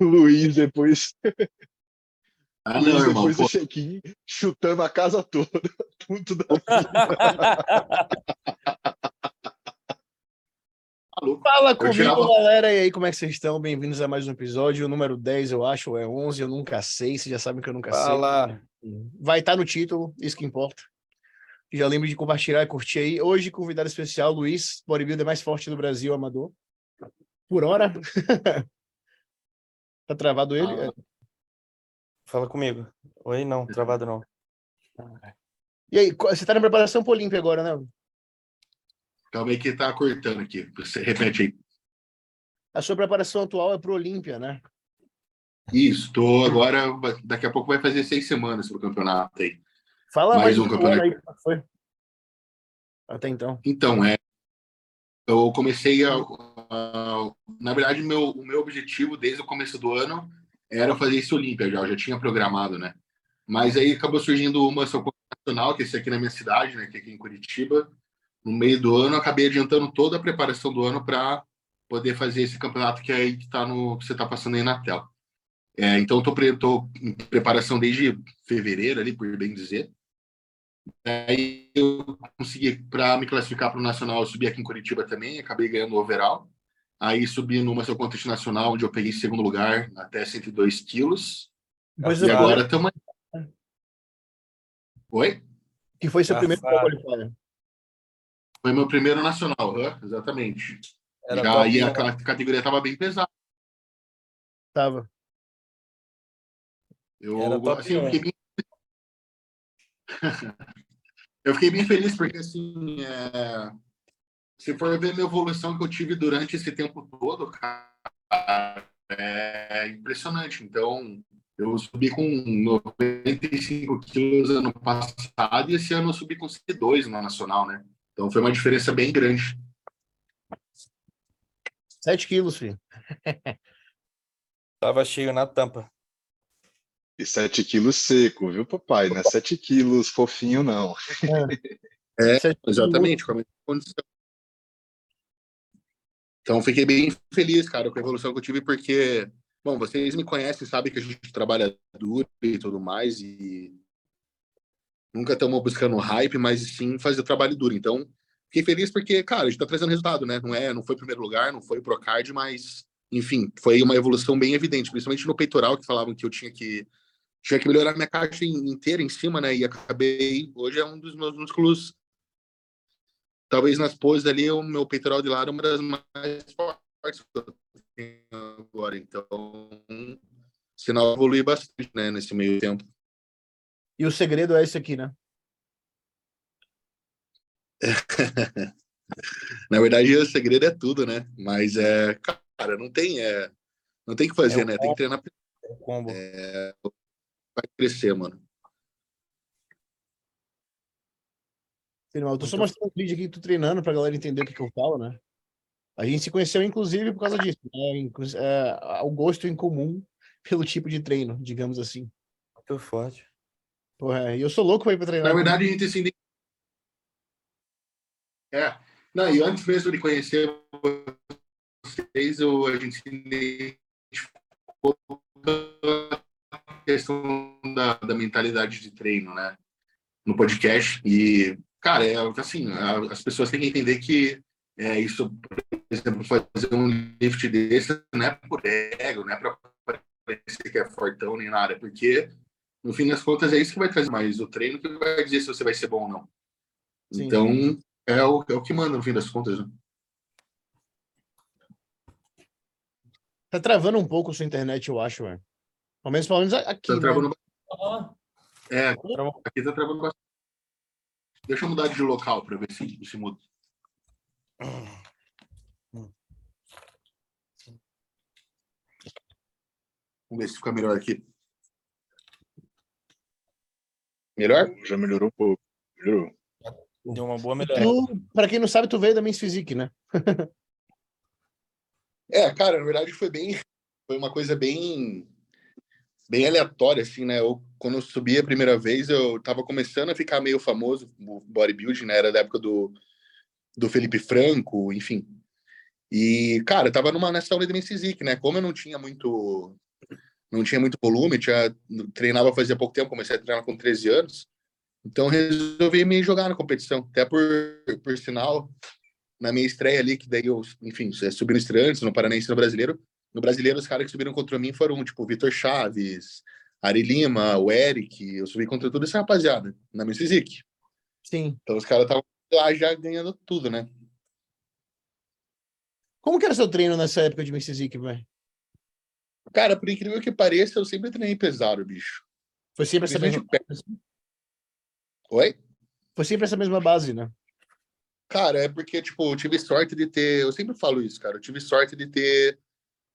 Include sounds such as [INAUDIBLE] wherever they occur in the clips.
o [LAUGHS] Luiz depois. Ah, Luiz não, irmão. depois pô, do check-in, chutando a casa toda. [LAUGHS] Tudo da... maluco. Fala comigo, tirava- galera. E aí, como é que vocês estão? Bem-vindos a mais um episódio. O número 10, eu acho, ou é 11, eu nunca sei. Vocês já sabem que eu nunca Fala. sei. Vai estar no título, isso que importa. Já lembre de compartilhar e curtir aí. Hoje, convidado especial, Luiz, bodybuilder mais forte do Brasil, amador. Por hora. [LAUGHS] tá travado ele? Ah. Fala comigo. Oi, não, travado não. E aí, você tá na preparação pro Olímpia agora, né? Calma aí que tá cortando aqui. Você repete aí. A sua preparação atual é pro Olímpia, né? Isso, tô agora. Daqui a pouco vai fazer seis semanas pro campeonato aí. Fala Mais mais, um campeonato. aí, como foi? Até então. Então, é. Eu comecei a. a- na verdade, meu, o meu objetivo desde o começo do ano era fazer esse Olímpia já, eu já tinha programado, né? Mas aí acabou surgindo uma Paulo nacional, que é esse aqui na minha cidade, né? Que é aqui em Curitiba. No meio do ano, acabei adiantando toda a preparação do ano para poder fazer esse campeonato que é aí que tá no que você está passando aí na tela. É, então, estou pre, tô em preparação desde fevereiro, ali, por bem dizer. Aí eu consegui, para me classificar para o Nacional, eu subi aqui em Curitiba também, acabei ganhando o overall. Aí subi numa seu contest nacional, onde eu peguei segundo lugar, até 102 quilos. Depois E eu- agora estamos. Oi? Que foi seu primeiro Safado. qualifier. Foi meu primeiro nacional, exatamente. Era Já top, aí a né? ca- categoria estava bem pesada. Tava. Eu, assim, eu fiquei bem... [LAUGHS] eu fiquei bem feliz porque assim, é, se for ver minha evolução que eu tive durante esse tempo todo, cara, é impressionante. Então, eu subi com 95 quilos ano passado e esse ano eu subi com 102 no nacional, né? Então foi uma diferença bem grande. 7 quilos, filho. [LAUGHS] Tava cheio na tampa. E 7 quilos seco, viu, papai? Não é 7 quilos fofinho, não. É, [LAUGHS] quilos. Exatamente, com a mesma condição. Então, fiquei bem feliz, cara, com a evolução que eu tive, porque, bom, vocês me conhecem, sabem que a gente trabalha duro e tudo mais, e nunca estamos buscando hype, mas sim fazer trabalho duro. Então, fiquei feliz porque, cara, a gente tá trazendo resultado, né? Não é, não foi primeiro lugar, não foi Procard, mas, enfim, foi uma evolução bem evidente, principalmente no peitoral, que falavam que eu tinha que tinha que melhorar minha caixa in- inteira em cima, né? E acabei, hoje é um dos meus músculos talvez nas poses ali, o meu peitoral de lado é uma das mais fortes que eu tenho agora. Então, sinal evolui bastante, né, nesse meio tempo. E o segredo é esse aqui, né? [LAUGHS] Na verdade, o segredo é tudo, né? Mas é, cara, não tem, é, não tem o que fazer, É né? Tem que treinar O combo. vai crescer, mano. Filho, Eu tô só mostrando um vídeo aqui, tu treinando pra galera entender o que, que eu falo, né? A gente se conheceu, inclusive, por causa disso. Né? É, o gosto em comum [LAUGHS] pelo tipo de treino, digamos assim. Muito forte. Porra, e eu sou louco pra ir pra treinar. Na verdade, a gente se É. Não, e antes mesmo de conhecer vocês, eu, a gente se identificou com a questão da, da mentalidade de treino, né? No podcast. E, cara, é assim, as pessoas têm que entender que é, isso, por exemplo, fazer um lift desse não é por ego, não é para parecer que é fortão nem nada, porque no fim das contas é isso que vai trazer mais o treino que vai dizer se você vai ser bom ou não. Sim. Então, é o, é o que manda no fim das contas. Né? Tá travando um pouco a sua internet, eu acho, velho. Pelo menos, pelo menos aqui. Tá né? travando ba- É, Travou. aqui tá travando bastante. Deixa eu mudar de local para ver se, se muda. Vamos ver se fica melhor aqui. Melhor? Já melhorou um pouco. Melhorou. Deu uma boa melhorada. Tu, pra quem não sabe, tu veio da Men's Physique, né? [LAUGHS] É, cara, na verdade foi bem, foi uma coisa bem, bem aleatória, assim, né? Eu, quando eu subi a primeira vez, eu tava começando a ficar meio famoso, o bodybuilding, né? Era da época do, do Felipe Franco, enfim. E, cara, eu tava numa, nessa aula de Mensizik, né? Como eu não tinha muito não tinha muito volume, tinha, treinava fazia pouco tempo, comecei a treinar com 13 anos, então resolvi me jogar na competição. Até por, por sinal, na minha estreia ali, que daí eu, enfim, subi no estreantes, no Paranense no Brasileiro. No Brasileiro, os caras que subiram contra mim foram, tipo, Vitor Chaves, Ari Lima, o Eric. Eu subi contra toda essa rapaziada, na Physique. Sim. Então os caras estavam lá já ganhando tudo, né? Como que era seu treino nessa época de Physique, velho? Cara, por incrível que pareça, eu sempre treinei pesado, bicho. Foi sempre essa mesma... Oi? Foi sempre essa mesma base, né? Cara, é porque, tipo, eu tive sorte de ter. Eu sempre falo isso, cara. Eu tive sorte de ter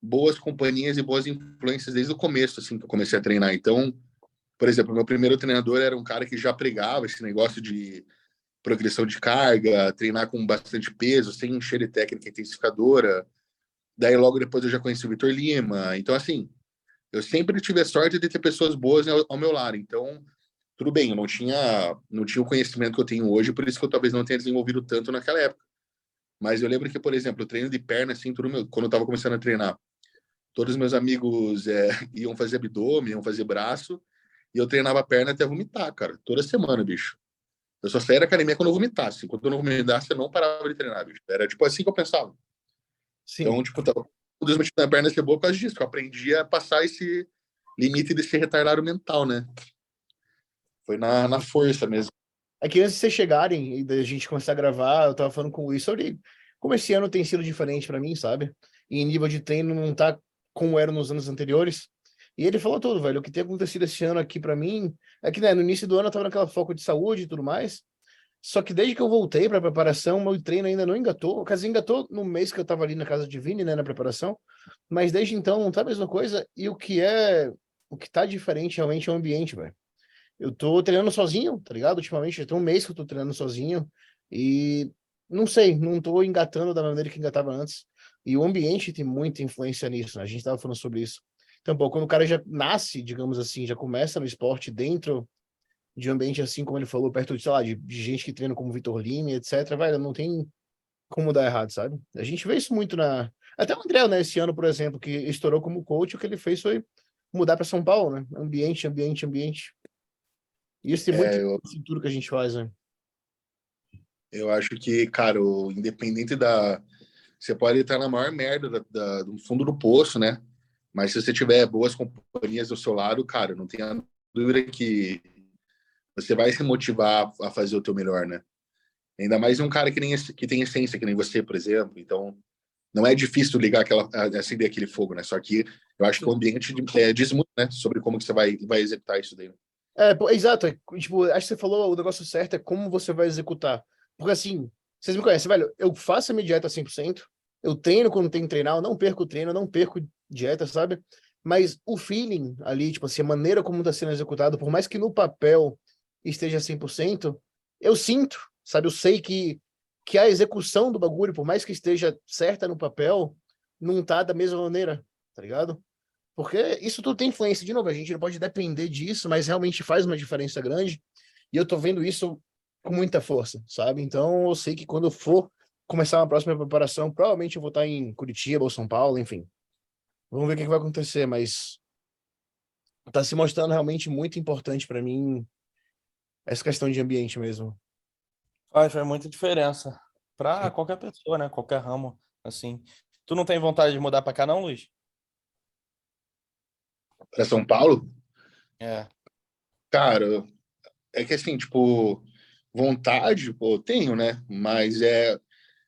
boas companhias e boas influências desde o começo, assim, que eu comecei a treinar. Então, por exemplo, meu primeiro treinador era um cara que já pregava esse negócio de progressão de carga, treinar com bastante peso, sem encher de técnica intensificadora. Daí, logo depois, eu já conheci o Vitor Lima. Então, assim, eu sempre tive a sorte de ter pessoas boas ao meu lado. Então, tudo bem, eu não tinha, não tinha o conhecimento que eu tenho hoje, por isso que eu talvez não tenha desenvolvido tanto naquela época. Mas eu lembro que, por exemplo, o treino de perna, assim, tudo meu, quando eu estava começando a treinar, todos os meus amigos é, [LAUGHS] iam fazer abdômen, iam fazer braço, e eu treinava perna até vomitar, cara, toda semana, bicho. Eu só saía da academia quando eu vomitasse. Enquanto eu não vomitasse, eu não parava de treinar, bicho. Era tipo assim que eu pensava. Sim. Então, tipo, tava, um dos motivos da perna ser boa por causa disso, que eu aprendi a passar esse limite de ser retardado mental, né? Foi na, na força mesmo. É que antes de vocês chegarem e da gente começar a gravar, eu tava falando com o Luiz sobre como esse ano tem sido diferente para mim, sabe? E nível de treino não tá como era nos anos anteriores. E ele falou tudo, velho. O que tem acontecido esse ano aqui para mim é que, né, no início do ano eu tava naquela foco de saúde e tudo mais. Só que desde que eu voltei para preparação, meu treino ainda não engatou. Quer dizer, engatou no mês que eu tava ali na casa de Vini, né, na preparação. Mas desde então não tá a mesma coisa. E o que é, o que tá diferente realmente é o ambiente, velho eu tô treinando sozinho, tá ligado? Ultimamente, já tem um mês que eu tô treinando sozinho e não sei, não tô engatando da maneira que engatava antes. E o ambiente tem muita influência nisso, né? A gente tava falando sobre isso. Então, pô, quando o cara já nasce, digamos assim, já começa no esporte dentro de um ambiente assim, como ele falou, perto de, sei lá, de, de gente que treina como Vitor Lima, etc, velho, não tem como dar errado, sabe? A gente vê isso muito na... Até o André, né, esse ano, por exemplo, que estourou como coach, o que ele fez foi mudar para São Paulo, né? Ambiente, ambiente, ambiente. Isso tem muito é, eu... tudo que a gente faz, né? Eu acho que, cara, o, independente da. Você pode estar na maior merda da, da, do fundo do poço, né? Mas se você tiver boas companhias do seu lado, cara, não tenha dúvida que você vai se motivar a fazer o teu melhor, né? Ainda mais um cara que, nem, que tem essência, que nem você, por exemplo. Então, não é difícil ligar aquela, acender aquele fogo, né? Só que eu acho que o ambiente é, diz muito, né? Sobre como que você vai, vai executar isso daí. Né? É, exato. É, tipo, acho que você falou o negócio certo, é como você vai executar. Porque assim, vocês me conhecem, velho, eu faço a minha dieta 100%, eu treino quando tem que treinar, eu não perco treino, eu não perco dieta, sabe? Mas o feeling ali, tipo assim, a maneira como está sendo executado, por mais que no papel esteja 100%, eu sinto, sabe? Eu sei que, que a execução do bagulho, por mais que esteja certa no papel, não tá da mesma maneira, tá ligado? Porque isso tudo tem influência. De novo, a gente não pode depender disso, mas realmente faz uma diferença grande. E eu tô vendo isso com muita força, sabe? Então, eu sei que quando eu for começar uma próxima preparação, provavelmente eu vou estar em Curitiba ou São Paulo, enfim. Vamos ver o que, vai acontecer, mas tá se mostrando realmente muito importante para mim essa questão de ambiente mesmo. Faz, faz muita diferença para qualquer pessoa, né? Qualquer ramo, assim. Tu não tem vontade de mudar para cá não, Luiz? para São Paulo? É. Cara, é que assim, tipo, vontade, pô, tenho, né? Mas é,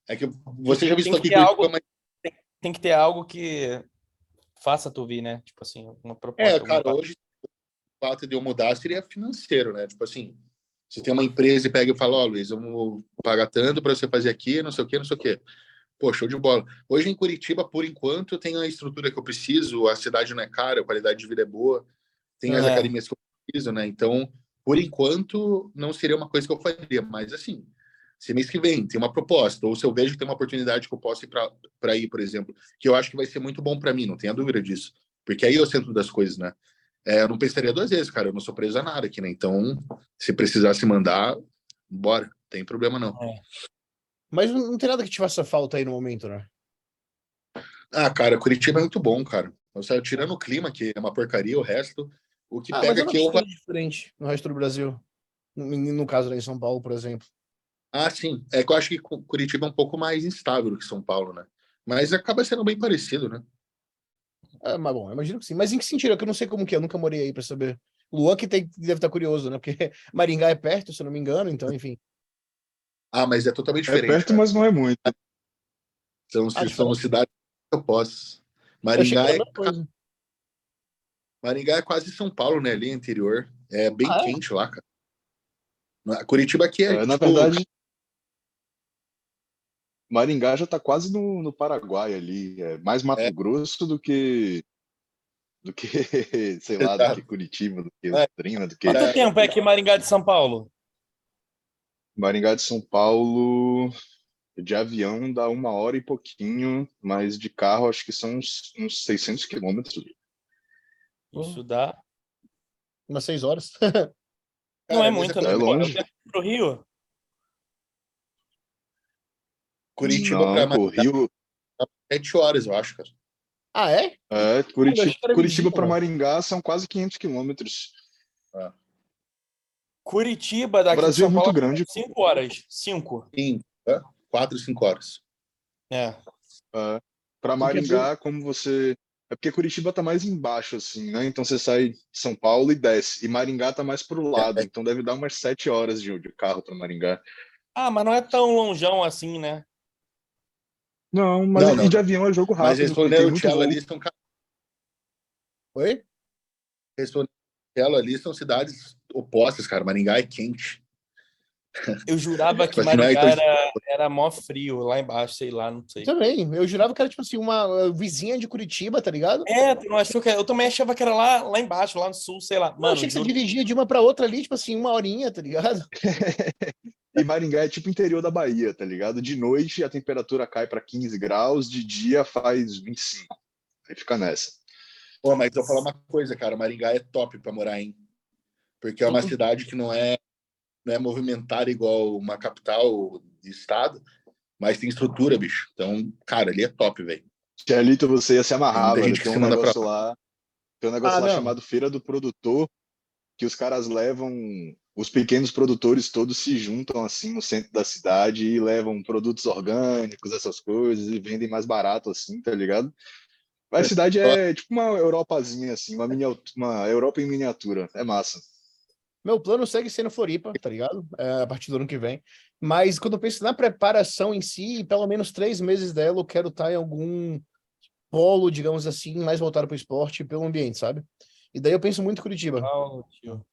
é que você já viu aqui que algo, mas... tem, tem, que ter algo que faça tu vir, né? Tipo assim, uma proposta. É, cara, hoje o fato de eu mudar seria financeiro, né? Tipo assim, você tem uma empresa e pega e fala, ó, oh, Luiz, eu vou pagar tanto para você fazer aqui, não sei o quê, não sei o quê. Pô, show de bola. Hoje em Curitiba, por enquanto, eu tenho a estrutura que eu preciso, a cidade não é cara, a qualidade de vida é boa, tem as é. academias que eu preciso, né? Então, por enquanto, não seria uma coisa que eu faria, mas assim, se mês que vem tem uma proposta, ou se eu vejo que tem uma oportunidade que eu posso ir para ir, por exemplo, que eu acho que vai ser muito bom para mim, não tenha dúvida disso, porque aí é o centro das coisas, né? É, eu não pensaria duas vezes, cara, eu não sou preso a nada aqui, né? Então, se precisasse mandar, bora, tem problema não. É. Mas não tem nada que te faça falta aí no momento, né? Ah, cara, Curitiba é muito bom, cara. Eu saio tirando o clima, que é uma porcaria, o resto. O que Ah, mas pega eu não aqui é o. acho diferente no resto do Brasil. No, no caso lá em São Paulo, por exemplo. Ah, sim. É que eu acho que Cu- Curitiba é um pouco mais instável que São Paulo, né? Mas acaba sendo bem parecido, né? É, mas bom, eu imagino que sim. Mas em que sentido? É que eu não sei como que é, eu nunca morei aí pra saber. Luan que tem, deve estar curioso, né? Porque [LAUGHS] Maringá é perto, se eu não me engano, então, enfim. Ah, mas é totalmente É diferente. perto, cara. mas não é muito. São, Ah, são cidades opostas. Que Maringá é, coisa. Maringá é quase São Paulo, né? Ali interior. É bem Ah, é? quente lá, cara. Na- Curitiba aqui é. É, na tipo, verdade, Maringá já tá quase no, no Paraguai ali. É mais Mato É. Grosso do que. Do que, [LAUGHS] sei lá, do que Curitiba, do que É. Londrina, do que Quanto É. tempo é que Maringá de São Paulo? Maringá de São Paulo. De avião dá uma hora e pouquinho, mas de carro acho que são uns, uns 600 quilômetros. Isso dá. Umas seis horas. [LAUGHS] Não é mas muito, é né? é longe. Pro Rio? Curitiba Não, pra Maringá, Rio, sete horas, eu acho, cara. ah, é? é, Curitiba, Curitiba para. Maringá são quase 500 quilômetros. Curitiba O daqui de Brasil é muito Paulo. grande. Cinco horas. Cinco. Sim, é? quatro, cinco horas. É. É, para Maringá, como você. É porque Curitiba tá mais embaixo, assim, né? Então você sai de São Paulo e desce. E Maringá tá mais pro lado, É. então deve dar umas sete horas de, de carro para Maringá. Ah, mas não é tão longeão assim, né? Não, mas Não, não. de avião é jogo Mas rápido. tem respondendo o Tchelo ali, são Oi? respondendo o Tchelo ali, são cidades opostas, cara. Maringá é quente. Eu jurava que é, Maringá então- era, era mó frio lá embaixo, sei lá, não sei. Também. Eu jurava que era, tipo assim, uma vizinha de Curitiba, tá ligado? É, tu não achou que eu também achava que era lá, lá embaixo, lá no sul, sei lá. Mano, achei que você juro- dirigia de uma pra outra ali, tipo assim, uma horinha, tá ligado? [LAUGHS] E Maringá é tipo interior da Bahia, tá ligado? De noite a temperatura cai para 15 graus, de dia faz 25. Aí fica nessa. Pô, mas eu vou falar uma coisa, cara. Maringá é top pra morar, hein? Porque é uma Sim. cidade que não é, não é movimentada igual uma capital de estado, mas tem estrutura, bicho. Então, cara, ali é top, velho. Tchelito, você ia se amarrar, Tem gente Tem um manda pra negócio lá. Tem um negócio Ah, lá não. chamado Feira do Produtor, que os caras levam. Os pequenos produtores todos se juntam assim no centro da cidade e levam produtos orgânicos, essas coisas, e vendem mais barato, assim, tá ligado? A cidade é tipo uma Europazinha, assim, uma, mini, uma Europa em miniatura. É massa. Meu plano segue sendo Floripa, tá ligado? É, a partir do ano que vem. Mas quando eu penso na preparação em si, pelo menos três meses dela, eu quero estar em algum polo, digamos assim, mais voltado para o esporte e pelo ambiente, sabe? E daí eu penso muito em Curitiba. Paulo, tio.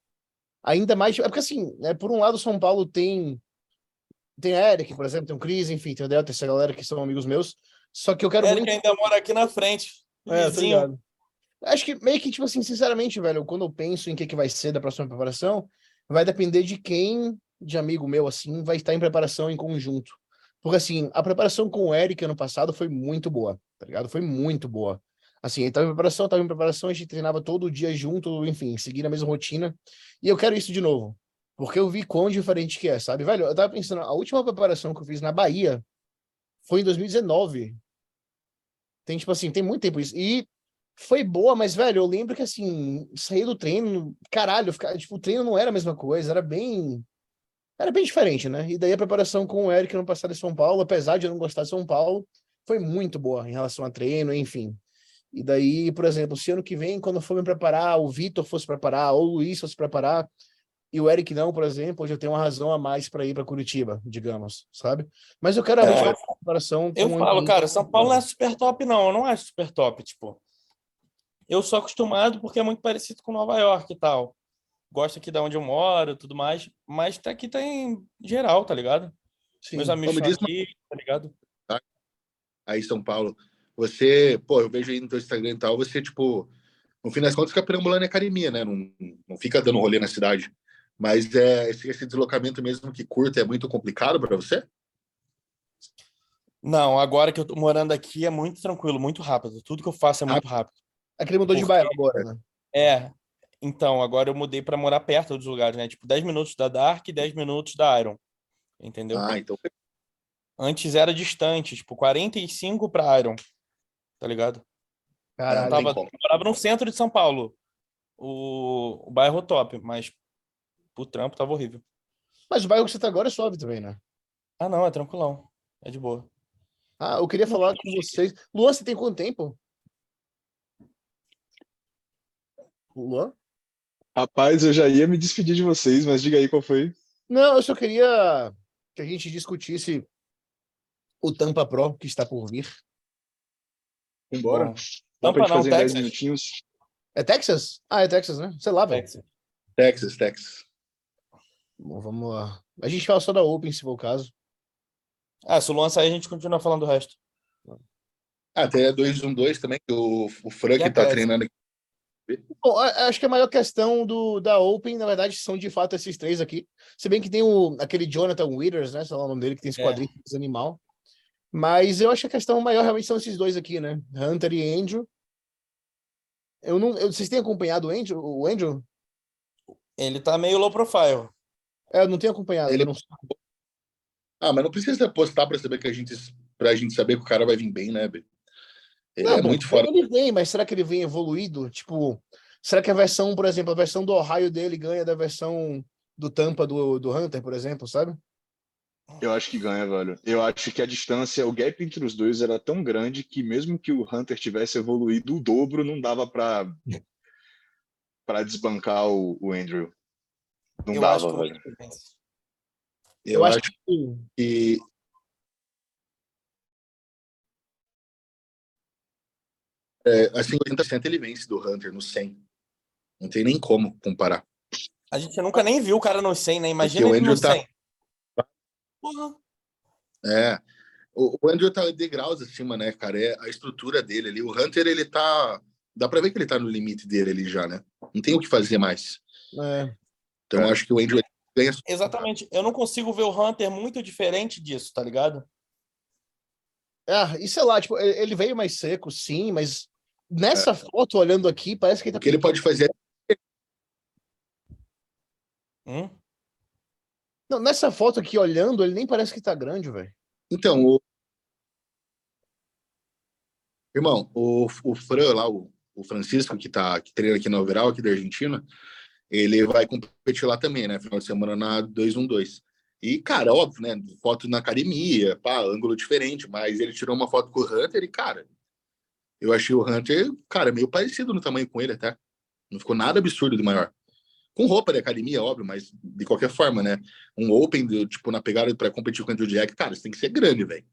Ainda mais, é porque assim, né, por um lado, São Paulo tem tem a Eric, por exemplo, tem o Cris, enfim, tem o Delta, essa galera que são amigos meus. Só que eu quero Eric muito. ainda mora aqui na frente. É, tô vizinho. ligado. Acho que meio que, tipo assim, sinceramente, velho, quando eu penso em que, que vai ser da próxima preparação, vai depender de quem, de amigo meu, assim, vai estar em preparação em conjunto. Porque, assim, a preparação com o Eric ano passado foi muito boa, tá ligado? Foi muito boa. Assim, ele tava em preparação, tava em preparação, a gente treinava todo dia junto, enfim, seguindo a mesma rotina. E eu quero isso de novo. Porque eu vi quão diferente que é, sabe? Velho, eu tava pensando, a última preparação que eu fiz na Bahia foi em 2019. Tem, tipo assim, tem muito tempo isso. E foi boa, mas, velho, eu lembro que, assim, sair do treino, caralho, ficar, tipo, o treino não era a mesma coisa, era bem. Era bem diferente, né? E daí a preparação com o Eric no passado em São Paulo, apesar de eu não gostar de São Paulo, foi muito boa em relação a treino, enfim. E daí, por exemplo, se ano que vem, quando for me preparar, o Vitor fosse preparar, ou o Luiz fosse preparar, e o Eric não, por exemplo, hoje eu tenho uma razão a mais para ir para Curitiba, digamos, sabe? Mas eu quero É. uma preparação. Eu um falo, ambiente- cara, São Paulo não é super top, não. Eu não acho super top, tipo. Eu sou acostumado porque é muito parecido com Nova York e tal. Gosto aqui de onde eu moro e tudo mais. Mas tá aqui tá em geral, tá ligado? Sim. Meus amigos Como estão diz- aqui, tá ligado? Aí, São Paulo. Você, pô, eu vejo aí no teu Instagram e tal, você, tipo, no fim das contas, fica perambulando em academia, né? Não, não fica dando rolê na cidade. Mas é, esse, esse deslocamento mesmo que curta é muito complicado para você? Não, agora que eu tô morando aqui é muito tranquilo, muito rápido. Tudo que eu faço é muito rápido. Aquele mudou de Porque- bairro agora, né? É. Então, agora eu mudei pra morar perto dos lugares, né? Tipo, 10 minutos da Dark e 10 minutos da Iron. Entendeu? Ah, então Antes era distante, tipo, 45 pra Iron. tá ligado? Caralho. Eu tava, como. morava no centro de São Paulo. O, o bairro top, mas o trampo tava horrível. Mas o bairro que você tá agora é suave também, né? Ah, não, é tranquilão. É de boa. Ah, eu queria falar com vocês. Luan, você tem quanto tempo? Luan? Rapaz, eu já ia me despedir de vocês, mas diga aí qual foi. Não, eu só queria que a gente discutisse o Tampa Pro que está por vir. Vambora. Bom, Dá pra Tampa gente não, fazer em 10 Texas. minutinhos. É Texas? Ah, é Texas, né? Sei lá, velho. Texas. Texas, Texas. Bom, vamos lá. A gente fala só da Open, se for o caso. Ah, se o Luan sair, a gente continua falando do resto. Ah, até 2-1-2 também, que o, o Frank a tá treinando aqui. Bom, acho que a maior questão do, da Open, na verdade, são de fato esses três aqui. Se bem que tem o, aquele Jonathan Withers, né? Sei lá o nome dele, que tem esse É. quadrinho animal. Mas eu acho que a questão maior realmente são esses dois aqui, né? Hunter e Andrew. Eu não, eu- vocês têm acompanhado o Andrew? O Andrew? Ele tá meio low profile. É, eu não tenho acompanhado. Ele- eu não- Ah, mas não precisa apostar pra saber que a gente. Pra gente saber que o cara vai vir bem, né, Bê? Ele Não, é muito fora. Ele vem, mas será que ele vem evoluído? Tipo, será que a versão, por exemplo, a versão do Ohio dele ganha da versão do Tampa do, do Hunter, por exemplo, sabe? Eu acho que ganha, velho. Eu acho que a distância, o gap entre os dois era tão grande que mesmo que o Hunter tivesse evoluído o dobro, não dava pra [LAUGHS] para desbancar o, o Andrew. Não eu dava, acho que o velho. Vence. Eu, acho que que. É, assim, 80% ele vence do Hunter no 100. Não tem nem como comparar. A gente nunca nem viu o cara no 100, né? Imagina Porque o ele no Andrew tá- 100. Porra. É. O, o Andrew tá degraus acima, né, cara? É a estrutura dele ali. O Hunter, ele tá. Dá pra ver que ele tá no limite dele ali já, né? Não tem o que fazer mais. é, Então, eu acho que o Andrew ganha. Exatamente. Eu não consigo ver o Hunter muito diferente disso, tá ligado? Ah, e sei lá, tipo, ele veio mais seco, sim, mas nessa foto, olhando aqui, parece que ele O tá. que ele pode fazer Hum? Não, nessa foto aqui, olhando, ele nem parece que tá grande, velho. Então, o... Irmão, o, o Fran lá, o, o Francisco, que, tá, que treina aqui na Overall, aqui da Argentina, ele vai competir lá também, né? Final de semana na 212. E, cara, óbvio, né? Foto na academia, pá, ângulo diferente, mas ele tirou uma foto com o Hunter e, cara, eu achei o Hunter, cara, meio parecido no tamanho com ele até. Não ficou nada absurdo de maior. Com roupa de academia, óbvio, mas de qualquer forma, né? Um Open, do, tipo, na pegada para competir com o Andrew Jack, cara, isso tem que ser grande, velho.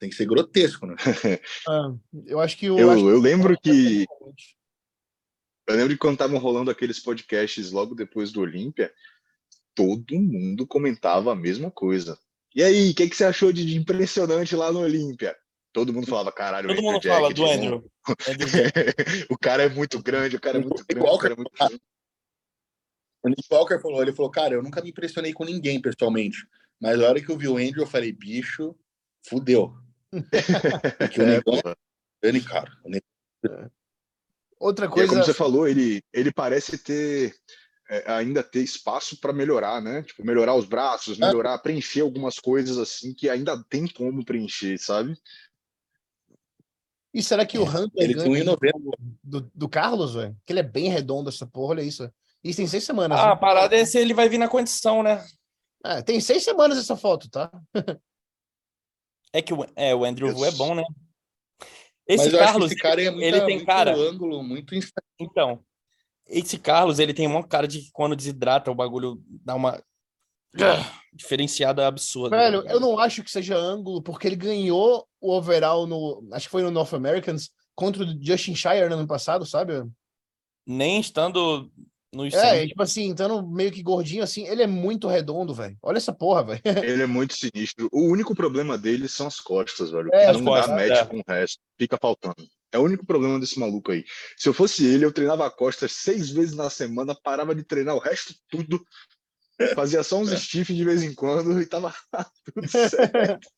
Tem que ser grotesco, né? [LAUGHS] Ah, eu acho que o. Eu, acho eu lembro que eu lembro que quando estavam rolando aqueles podcasts logo depois do Olímpia, todo mundo comentava a mesma coisa. E aí, o que, que você achou de, de impressionante lá no Olímpia? Todo mundo falava, caralho, Todo o mundo Andrew fala Jack, do tipo, Andrew. Andrew [LAUGHS] Jack. o cara é muito grande, o cara é muito grande, o cara é muito grande. O Nick Walker falou, ele falou, cara, eu nunca me impressionei com ninguém pessoalmente, mas na hora que eu vi o Andrew, eu falei, bicho, fudeu. [LAUGHS] Porque o É, negócio porra. é cara. O negócio- Outra E é coisa. como você falou, ele, ele parece ter é, ainda ter espaço para melhorar, né? Tipo, melhorar os braços, melhorar, preencher algumas coisas assim que ainda tem como preencher, sabe? E será que o Hunter Ele tem ganha 1,90. do, do Carlos, velho? Que ele é bem redondo essa porra, olha isso. Isso tem seis semanas. Ah, a né? parada é se ele vai vir na condição, né? É, tem seis semanas essa foto, tá? [LAUGHS] É que o, é, o Andrew Vu é bom, né? Mas Esse acho Carlos, que esse cara é muito, ele tem muito cara. ângulo, muito então, esse Carlos, ele tem uma cara de que quando desidrata o bagulho dá uma diferenciada absurda. Velho, eu não acho que seja ângulo, porque ele ganhou o overall no. Acho que foi no North Americans contra o Justin Shire no ano passado, sabe? Nem estando nos É, 100. tipo assim, então meio que gordinho assim, ele é muito redondo, velho. Olha essa porra, velho. [LAUGHS] Ele é muito sinistro. O único problema dele são as costas, velho. É, não costas, dá match é. com o resto. Fica faltando. É o único problema desse maluco aí. Se eu fosse ele, eu treinava a costas seis vezes na semana, parava de treinar o resto tudo, fazia só uns stiff de vez em quando e tava [LAUGHS] tudo [LAUGHS] certo.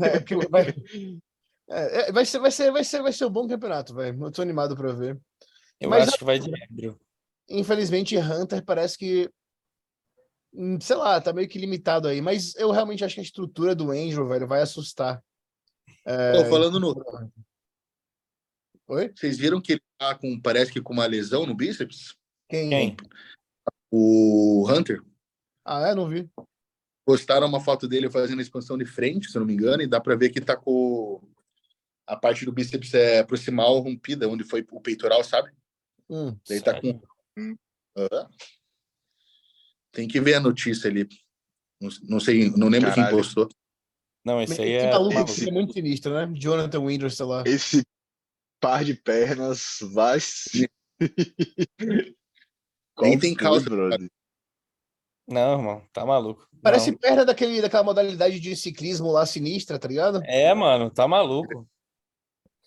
É, vai, é, é, vai, ser, vai, ser, vai, ser, vai ser um bom campeonato, velho. Eu tô animado pra ver. Eu Mas acho que vai de Andrew. Infelizmente, Hunter parece que. hum, Sei lá, tá meio que limitado aí. Mas eu realmente acho que a estrutura do Angel, velho, vai assustar. É, Pô, falando no Oi? Vocês viram que ele tá com, parece que com uma lesão no bíceps? Quem? Quem? O Hunter. Ah, é? Não vi. Postaram uma foto dele fazendo a expansão de frente, se eu não me engano, e dá pra ver que tá com a parte do bíceps é, proximal rompida, onde foi o peitoral, sabe? Hum. Daí tá com. Tem que ver a notícia ali. Não, não sei, não lembro Caralho. quem postou. Não, esse aí Esse é. maluco esse- é muito sinistro, né? Jonathan Winters, sei lá. Esse par de pernas vai se. [LAUGHS] Nem tem calça, brother? Não, irmão, tá maluco. Parece Não. perna daquele, daquela modalidade de ciclismo lá sinistra, tá ligado? É, mano, tá maluco.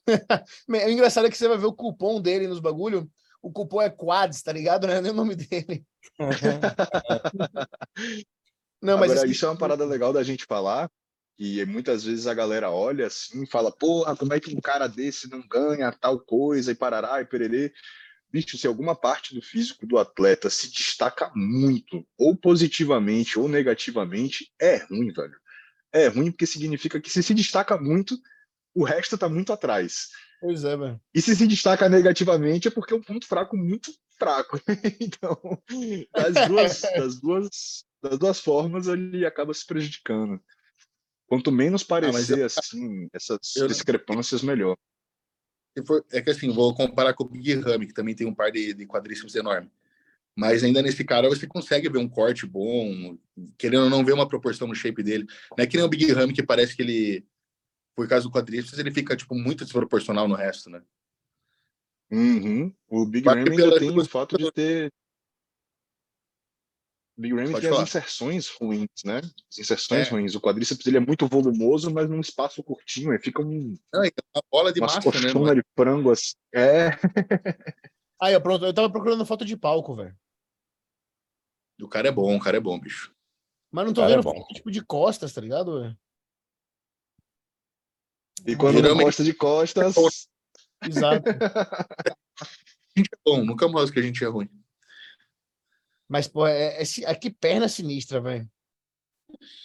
[LAUGHS] O engraçado é que você vai ver o cupom dele nos bagulho. O cupom é Quads, tá ligado? [LAUGHS] Não é nem o nome dele. Não, mas Agora, assim, isso é uma parada legal da gente falar, e muitas vezes a galera olha assim e fala, porra, como é que um cara desse não ganha tal coisa, e parará, e pererê. Bicho, se alguma parte do físico do atleta se destaca muito, ou positivamente ou negativamente, é ruim, velho. É ruim porque significa que se se destaca muito, o resto tá muito atrás. Pois é, velho. E se se destaca negativamente é porque é um ponto fraco muito fraco. [LAUGHS] então, das duas, das duas, das duas formas, ele acaba se prejudicando. Quanto menos mas parecer eu- assim, essas eu- discrepâncias, melhor. For- é que assim, vou comparar com o Big Ramy, que também tem um par de, de quadríceps enorme. Mas ainda nesse cara você consegue ver um corte bom, querendo ou não ver uma proporção no shape dele. Não é que nem o Big Ramy que parece que ele, por causa do quadríceps, ele fica tipo muito desproporcional no resto, né? Uhum. O Big Bate Ram ainda tem o fato de ter. Big Ram Pode tem falar. as inserções ruins, né? As inserções É. ruins. O quadríceps ele é muito volumoso, mas num espaço curtinho. Aí fica um, Não, é uma bola de massa, né? mano? de frango assim. É, [LAUGHS] Aí, pronto. Eu tava procurando foto de palco, velho. O cara é bom, o cara é bom, bicho. Mas não tô é vendo bom. foto, tipo de costas, tá ligado? velho? E quando não Geralmente- gosta de costas, Exato. [LAUGHS] A gente é bom, nunca mostra que a gente é ruim. Mas, pô, é, é, é que perna sinistra, velho.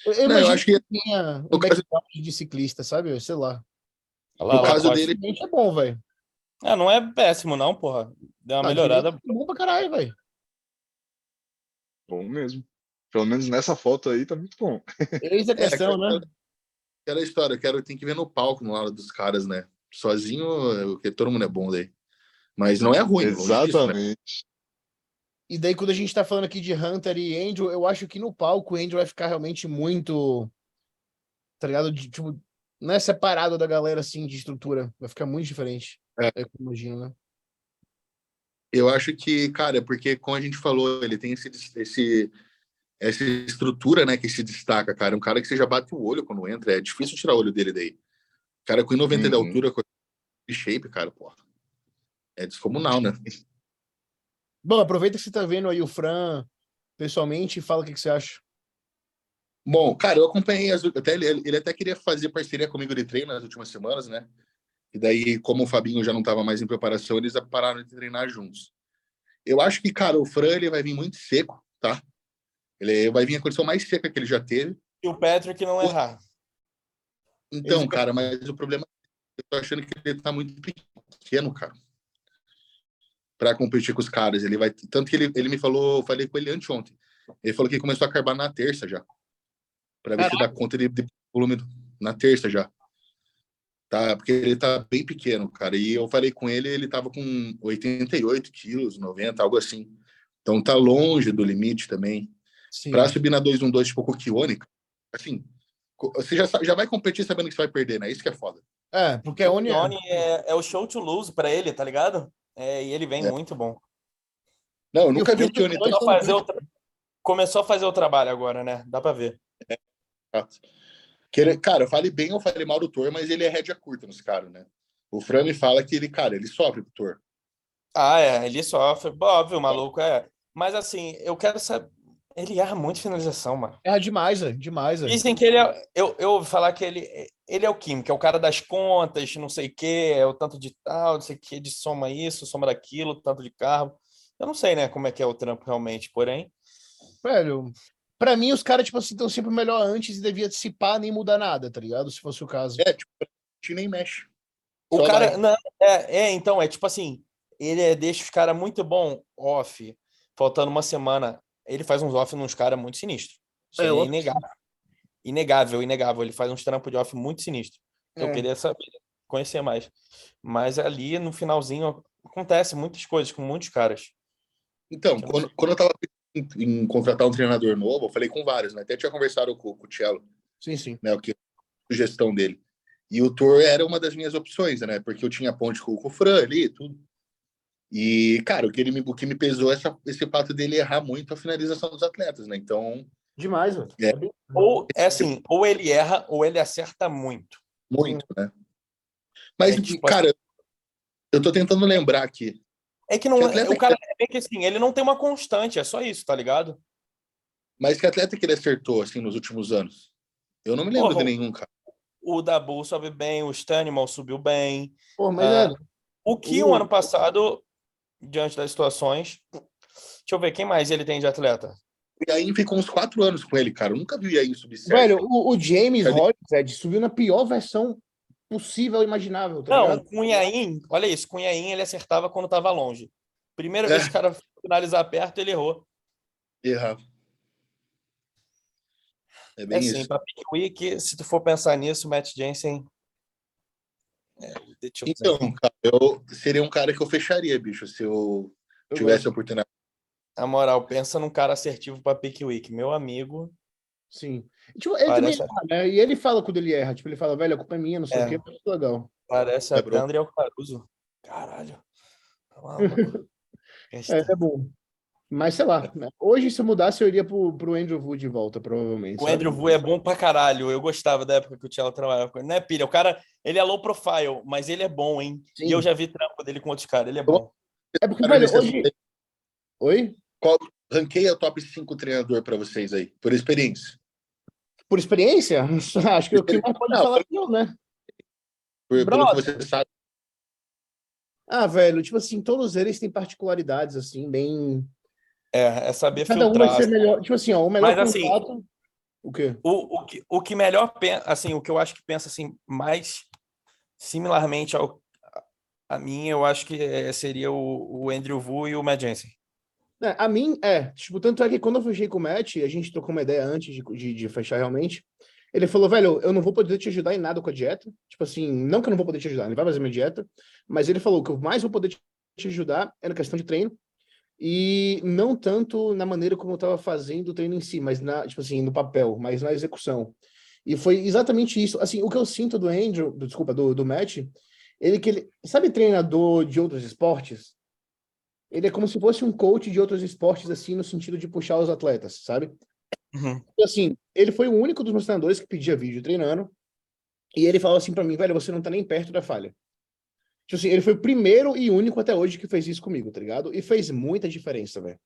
Eu, eu Não, eu acho que tinha um no caso- de ciclista, sabe? Sei lá. Olha lá, lá, caso dele- é bom, velho. Ah, não é péssimo, não, porra. Deu uma Ah, melhorada. é bom pra caralho, velho. bom mesmo. Pelo menos nessa foto aí tá muito bom. Eis a [LAUGHS] questão, né? aquela, aquela história, eu quero, tem que ver no palco no lado dos caras, né? Sozinho, porque todo mundo é bom daí. Mas não é ruim. longe disso, né? E daí, quando a gente tá falando aqui de Hunter e Angel, eu acho que no palco o Angel vai ficar realmente muito. Tá ligado? De, tipo, não é separado da galera assim de estrutura. Vai ficar muito diferente. É. eu imagino, né? Eu acho que, cara, é porque, como a gente falou, ele tem esse, esse, essa estrutura, né, que se destaca, cara. Um cara que você já bate o olho quando entra. É difícil tirar o olho dele daí. Cara com 1,90 de Uhum. altura, com shape, cara, porra. É descomunal, né? Bom, aproveita que você tá vendo aí o Fran pessoalmente e fala o que, que você acha. Bom, cara, eu acompanhei as, até ele, ele até queria fazer parceria comigo de treino nas últimas semanas, né? E daí, como o Fabinho já não estava mais em preparação, eles pararam de treinar juntos. Eu acho que, cara, o Fran ele vai vir muito seco, tá? Ele vai vir a condição mais seca que ele já teve. E o Patrick não errar. Então, Esse- cara, mas o problema é que eu tô achando que ele tá muito pequeno, cara. Pra competir com os caras. Ele vai. Tanto que ele, ele me falou, eu falei com ele anteontem. Ele falou que começou a carbar na terça já. Pra ver se dá conta de, de volume do- na terça já. Tá, porque ele tá bem pequeno, cara. E eu falei com ele, ele tava com 88 quilos, 90, algo assim. Então tá longe do limite também. Sim. Pra subir na 212, tipo com o Kione, assim, você já, já vai competir sabendo que você vai perder, né? Isso que é foda. É, porque é O onde. Johnny é, é o show to lose pra ele, tá ligado? É, e ele vem É. muito bom. Não, eu nunca vi o Dois tão fazer o tra- Começou a fazer o trabalho agora, né? Dá pra ver. ele- cara, fale bem ou fale mal do Thor, mas ele é rédea curta nos caras, né? O Fran me fala que ele, cara, ele sofre com o Thor. Ah, é, ele sofre. Bom, Óbvio, o maluco é. Mas assim, eu quero saber. Ele erra muito finalização, mano. É demais, é demais. É. Dizem que ele é. Eu, eu ouvi falar que ele, ele é o Kim, que é o cara das contas, não sei o quê, é o tanto de tal, não sei o quê, de soma isso, soma daquilo, tanto de carro. Eu não sei, né, como é que é o trampo realmente, porém. Velho, pra mim os caras, tipo assim, estão sempre melhor antes e devia pá nem mudar nada, tá ligado? Se fosse o caso. É, tipo, a gente nem mexe. O Só cara, vai. não, é, é, então, é tipo assim, ele é- deixa os caras muito bom off, faltando uma semana, ele faz uns off nos caras muito sinistros. Isso É, é inegável. Inegável, inegável. Ele faz uns trampos de off muito sinistros. Eu É. queria saber, conhecer mais. Mas ali no finalzinho acontece muitas coisas com muitos caras. Então, quando, quando eu tava em, em contratar um treinador novo, eu falei com vários, né? Até tinha conversado com, com o Cello, Sim, sim. né? O que sugestão dele. E o Thor era uma das minhas opções, né? Porque eu tinha ponte com, com o Fran ali e tudo. E, cara, o que, ele me, o que me pesou é essa, esse fato dele errar muito a finalização dos atletas, né? Então, Demais, velho. É. bem- Ou é assim, ou ele erra ou ele acerta muito. muito, né? Mas, É, tipo, cara, eu tô tentando lembrar aqui. É que não, Que atleta o cara é bem que assim, ele não tem uma constante, é só isso, tá ligado? Mas que atleta que ele acertou, assim, nos últimos anos? Eu não me lembro Porra, de nenhum, cara. O Dabu sobe bem, o Stanimal subiu bem. Pô, mas Ah, é. O que O- o ano passado, diante das situações. Deixa eu ver, quem mais ele tem de atleta? E aí ficou uns quatro anos com ele, cara. Eu nunca vi o Yain subir certo. Velho, o, o James? Holyfield subiu na pior versão possível imaginável, tá Não, com o Yain, olha isso, com o Yain ele acertava quando tava longe. Primeira vez É. que o cara finalizar perto, ele errou. Errava. É É bem assim, isso. pra Pick Week, se tu for pensar nisso, o Matt Jensen. É. Então, cara, eu seria um cara que eu fecharia, bicho, se eu Eu tivesse gosto. a oportunidade. Na moral, pensa num cara assertivo pra Pick Week. Meu amigo. Sim. Tipo, ele Parece- também erra, né? E ele fala quando ele erra. Tipo, ele fala, velho, a culpa é minha, não sei É. o quê. Muito legal. Parece É, até bro. André Caruso. Caralho. Tá. [LAUGHS] É, é bom. Mas sei lá, né? hoje se eu mudasse eu iria pro, pro Andrew Wood de volta, provavelmente. O sabe? Andrew Vu é bom pra caralho. Eu gostava da época que o Thiago trabalhava com ele. Não é pilha, o cara, ele é low profile, mas ele é bom, hein? Sim. E eu já vi trampo dele com outros caras, ele é bom. É porque, velho, nesse- hoje. Oi? Qual ranqueia o top 5 treinador pra vocês aí, por experiência? Por experiência? [LAUGHS] Acho que o que mais pode Não, falar é eu, né? Por, pelo que você sabe. Ah, velho, tipo assim, todos eles têm particularidades, assim, bem. É, é saber Cada um vai filtrar. ser melhor. Tipo assim, ó, o melhor Mas, assim, contrato. O quê? O, o, que, o que melhor pensa, assim, o que eu acho que pensa assim, mais similarmente ao, a mim, eu acho que é, seria o, o Andrew Vu e o Matt Jensen. É, a mim, é. Tipo, tanto é que quando eu fechei com o Matt, a gente trocou uma ideia antes de, de, de fechar realmente. Ele falou, velho, eu não vou poder te ajudar em nada com a dieta. Tipo assim, não que eu não vou poder te ajudar, ele vai fazer minha dieta. Mas ele falou que eu mais vou poder te- ajudar é na questão de treino. E não tanto na maneira como eu tava fazendo o treino em si, mas na, tipo assim, no papel, mas na execução. E foi exatamente isso. Assim, o que eu sinto do Andrew, do- desculpa, do, do Matt, ele que ele, sabe treinador de outros esportes? Ele é como se fosse um coach de outros esportes, assim, no sentido de puxar os atletas, sabe? Uhum. Assim, ele foi o único dos meus treinadores que pedia vídeo treinando. E ele falou assim pra mim, velho, você não tá nem perto da falha. Tipo assim, ele foi o primeiro e único até hoje que fez isso comigo, tá ligado? E fez muita diferença, velho.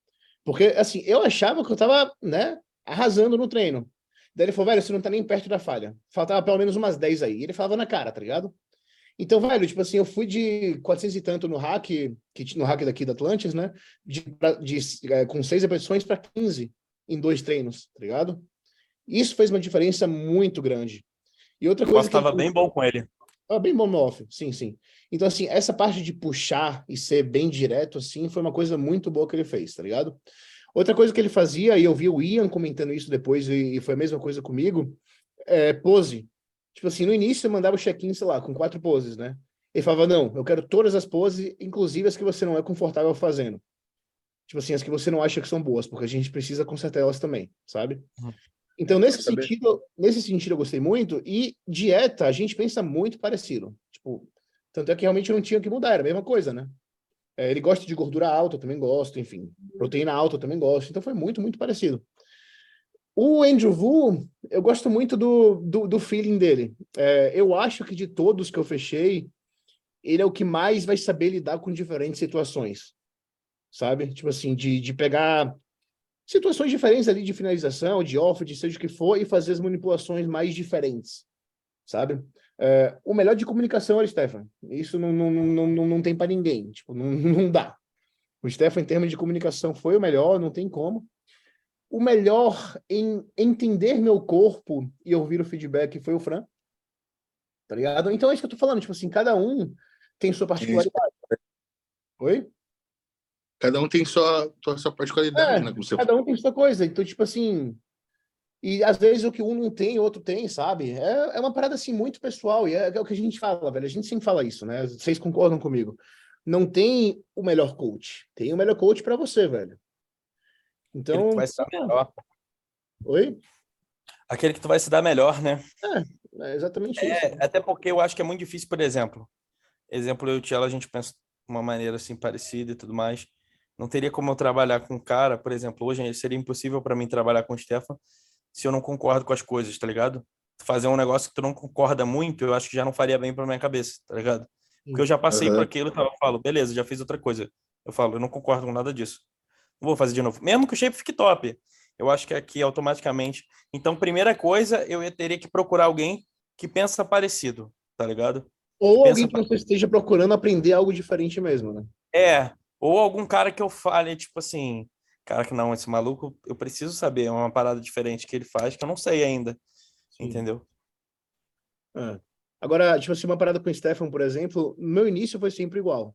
Porque, assim, eu achava que eu tava, né, arrasando no treino. Daí ele falou, velho, você não tá nem perto da falha. Faltava pelo menos umas 10 aí. E ele falava na cara, tá ligado? Então, velho, tipo assim, eu fui de 400 e tanto no hack, que, no hack daqui da Atlantis, né? De, de, eh, com seis repetições para 15 em dois treinos, tá ligado? Isso fez uma diferença muito grande. E outra Eu coisa ele estava bem bom com ele. ah, bem bom no off, sim, sim. Então, assim, essa parte de puxar e ser bem direto, assim, foi uma coisa muito boa que ele fez, tá ligado? Outra coisa que ele fazia, e eu vi o Ian comentando isso depois, e, e foi a mesma coisa comigo, é pose. Tipo assim, no início eu mandava o check-in, sei lá, com quatro poses, né? Ele falava, não, eu quero todas as poses, inclusive as que você não é confortável fazendo. Tipo assim, as que você não acha que são boas, porque a gente precisa consertar elas também, sabe? Uhum. Então, nesse sentido, nesse sentido eu gostei muito, e dieta, a gente pensa muito parecido. Tipo, tanto é que realmente não tinha que mudar, era a mesma coisa, né? É, ele gosta de gordura alta, eu também gosto, enfim. Proteína alta, eu também gosto. Então foi muito, muito parecido. O Andrew Vu, eu gosto muito do, do, do feeling dele. É, eu acho que de todos que eu fechei, ele é o que mais vai saber lidar com diferentes situações. Sabe? Tipo assim, de, de pegar situações diferentes ali de finalização, de off, de seja o que for, e fazer as manipulações mais diferentes. Sabe? É, o melhor de comunicação é o Stefan. Isso não, não, não, não, não tem para ninguém. Tipo, não, [LAUGHS] não dá. O Stefan, em termos de comunicação, foi o melhor, não tem como. O melhor em entender meu corpo e ouvir o feedback foi o Fran. Tá ligado? Então é isso que eu tô falando, tipo assim, cada um tem sua particularidade. Oi? Cada um tem sua, sua particularidade, É, né? Como Cada um tem sua coisa. Então, tipo assim. E às vezes o que um não tem, o outro tem, sabe? É, é uma parada assim muito pessoal. E é, é o que a gente fala, velho. A gente sempre fala isso, né? Vocês concordam comigo? Não tem o melhor coach. Tem o melhor coach pra você, velho. Aquele Então. que tu vai se dar melhor. Oi? Aquele que tu vai se dar melhor, né? É exatamente isso. É, até porque eu acho que é muito difícil, por exemplo. Exemplo, eu e o Tiela, a gente pensa de uma maneira assim parecida e tudo mais. Não teria como eu trabalhar com um cara, por exemplo, hoje seria impossível para mim trabalhar com o Stefan se eu não concordo com as coisas, tá ligado? Fazer um negócio que tu não concorda muito, eu acho que já não faria bem pra minha cabeça, tá ligado? Porque eu já passei por Aham. aquilo, tá? eu falo, beleza, já fiz outra coisa. Eu falo, eu não concordo com nada disso. Vou fazer de novo. Mesmo que o shape fique top. Eu acho que aqui automaticamente. Então, primeira coisa, eu ia- teria que procurar alguém que pensa parecido, tá ligado? Ou pensa alguém que você esteja procurando aprender algo diferente mesmo, né? É, ou algum cara que eu fale, tipo assim, cara, que não, esse maluco, eu preciso saber, é uma parada diferente que ele faz que eu não sei ainda, entendeu? É. Agora, tipo assim, uma parada com o Stefan, por exemplo, meu início foi sempre igual.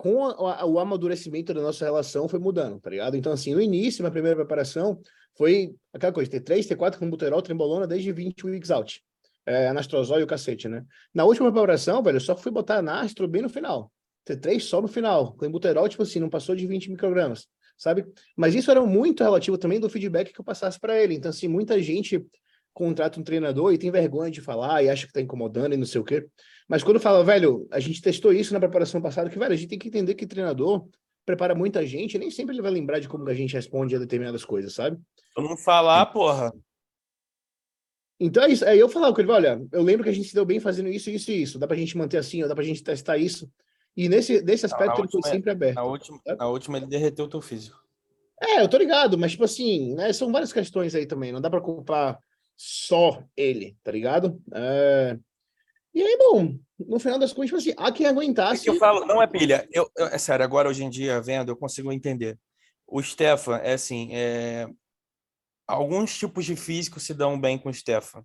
Com o amadurecimento da nossa relação foi mudando, tá ligado? Então, assim, no início, minha primeira preparação foi aquela coisa, T3, T4, com buterol, trembolona, desde 20 weeks out. É, anastrozol e o cacete, né? Na última preparação, velho, eu só fui botar anastro bem no final. T3 só no final. Com buterol, tipo assim, não passou de 20 microgramas, sabe? Mas isso era muito relativo também do feedback que eu passasse para ele. Então, assim, muita gente contrata um treinador e tem vergonha de falar e acha que tá incomodando e não sei o quê. Mas quando fala, velho, a gente testou isso na preparação passada, que, velho, a gente tem que entender que treinador prepara muita gente, nem sempre ele vai lembrar de como a gente responde a determinadas coisas, sabe? Eu não falar, porra, Então é isso. Aí eu falava com ele, olha, eu lembro que a gente se deu bem fazendo isso, isso e isso. Dá pra gente manter assim, ou dá pra gente testar isso. E nesse, nesse aspecto ele foi última- sempre aberto. na última, na última ele derreteu o teu físico. É, eu tô ligado, mas tipo assim, né, são várias questões aí também, não dá pra culpar só ele, tá ligado? É... E aí, bom, no final das contas, tipo assim, há quem É aguentasse. que eu falo, não é pilha. Eu, eu- é sério, agora hoje em dia, vendo, eu consigo entender. O Stefan, é assim, é... alguns tipos de físicos se dão bem com o Stefan.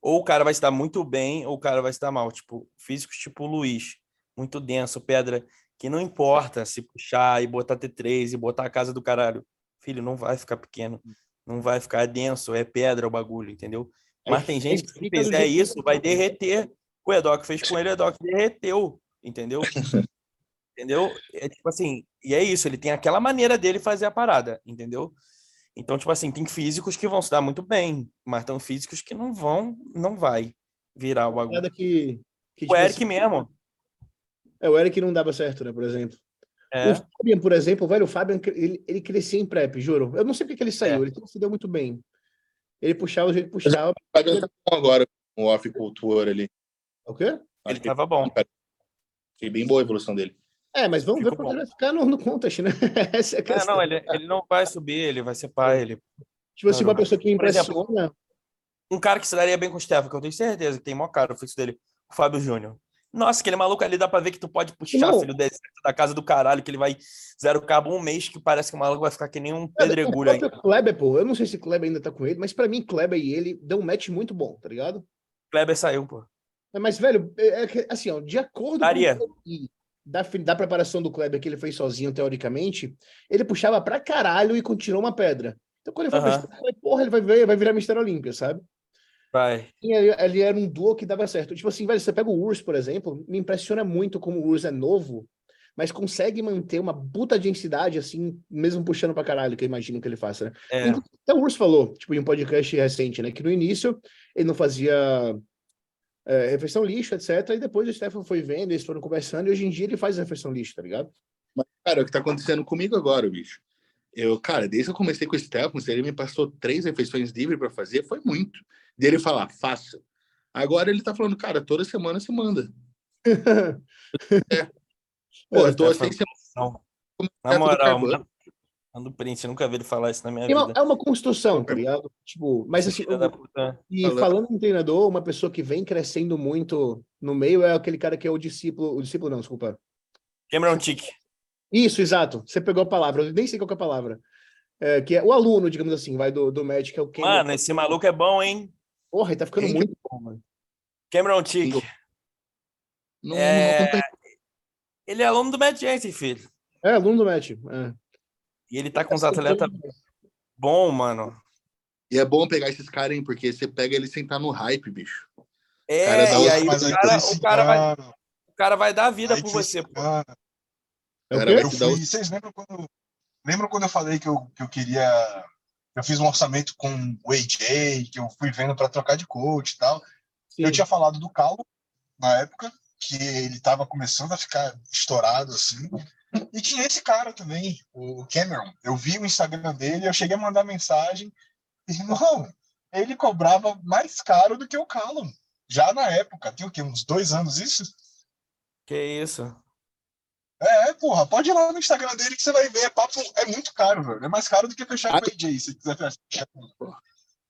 Ou o cara vai se dar muito bem, ou o cara vai se dar mal. Tipo, físicos tipo o Luiz, muito denso, pedra, que não importa se puxar e botar T3 e botar a casa do caralho. Filho, não vai ficar pequeno, não vai ficar denso, é pedra o bagulho, entendeu? Mas tem gente que se do fizer isso, vai derreter. O Edoc fez com ele, o Edoc derreteu, entendeu? [LAUGHS] entendeu? É tipo assim, e é isso, ele tem aquela maneira dele fazer a parada, entendeu? Então, tipo assim, tem físicos que vão se dar muito bem, mas tem físicos que não vão, não vai virar o bagulho. Que, que, O Eric mesmo. É, o Eric não dava certo, né, por exemplo. É, O Fabian, por exemplo, velho, o Fabian, ele, ele crescia em prep, juro. Eu não sei porque que ele saiu, É. ele se deu muito bem. Ele puxava o jeito que puxava. O Fabiano tá bom agora com o off cultura ali. O quê? ele Acho que tava bom. foi bem boa a evolução dele. É, mas vamos ver Ficou bom. ele vai ficar no, no contest, né? [LAUGHS] Essa é a É, questão. não, ele, ele não vai subir, ele vai ser pai. Ele... Tipo assim, uma pessoa que Por exemplo, impressiona. Um cara que se daria bem com o Stefan, que eu tenho certeza que tem maior cara o fixo dele, o Fábio Júnior. Nossa, aquele maluco ali dá pra ver que tu pode puxar, Não. filho da casa do caralho, que ele vai zero cabo um mês, que parece que o maluco vai ficar que nem um O pedregulho aí. próprio Kleber, pô, eu não sei se Kleber ainda tá com ele, mas pra mim, Kleber e ele dão um match muito bom, tá ligado? Kleber saiu, pô. Mas, velho, é, é assim, ó, de acordo Daria. com o da, da preparação do Kleber que ele fez sozinho, teoricamente, ele puxava pra caralho e continuou uma pedra. Então, quando ele. Estrela, eu falei, porra, ele vai, ver, vai virar Mister Olímpia, sabe? Vai. E ele, ele era um duo que dava certo. Tipo assim, velho, você pega o Urs, por exemplo, me impressiona muito como o Urs é novo, mas consegue manter uma puta densidade, assim, mesmo puxando pra caralho, que eu imagino que ele faça, né? É, Até o Urs falou, tipo, em um podcast recente, né? Que no início ele não fazia é, refeição lixo, etc. E depois o Stefan foi vendo, eles foram conversando, e hoje em dia ele faz a refeição lixo, tá ligado? Cara, é o que tá acontecendo comigo agora, bicho. Eu, cara, desde que eu comecei com o Stefan, ele me passou três refeições livres pra fazer, foi muito. Dele falar, faça. Agora ele tá falando, cara, toda semana você manda. [LAUGHS] Pô, eu tô Stefan. seis semanas não. Na teto do print, eu nunca vi ele falar isso na minha É uma, vida. é uma construção, tá ligado? Tipo, mas assim, puta. e Falando- em treinador, uma pessoa que vem crescendo muito no meio é aquele cara que é o discípulo, o discípulo não, desculpa. Cameron Tick. Isso, exato. Você pegou a palavra, eu nem sei qual é a palavra. É, que é o aluno, digamos assim, vai do, do Magic, que é o Cameron. Mano, esse maluco é bom, hein? Porra, ele tá ficando Quem? muito bom, mano. Cameron Tick. Não, É, não. Ele é aluno do Matt Jensen, filho. É, aluno do Match. É. E ele tá com uns atletas bom, mano. E é bom pegar esses caras, hein? Porque você pega ele sem estar no hype, bicho. É, Cara, e aí o cara, o, cara vai, o cara vai dar a vida aí por você, pô. cara- Eu fui, vocês lembram quando, lembram quando eu falei que eu, que eu queria. Eu fiz um orçamento com o AJ, que eu fui vendo para trocar de coach e tal. Sim. Eu tinha falado do Calo na época, que ele estava começando a ficar estourado assim. E tinha esse cara também, o Cameron. Eu vi o Instagram dele, eu cheguei a mandar mensagem. E, irmão, ele cobrava mais caro do que o Callum. Já na época, tem o quê? Uns dois anos isso? Que isso. É, porra, pode ir lá no Instagram dele que você vai ver. É, papo, é muito caro, velho. É mais caro do que fechar Ah, com o AJ, se quiser fechar.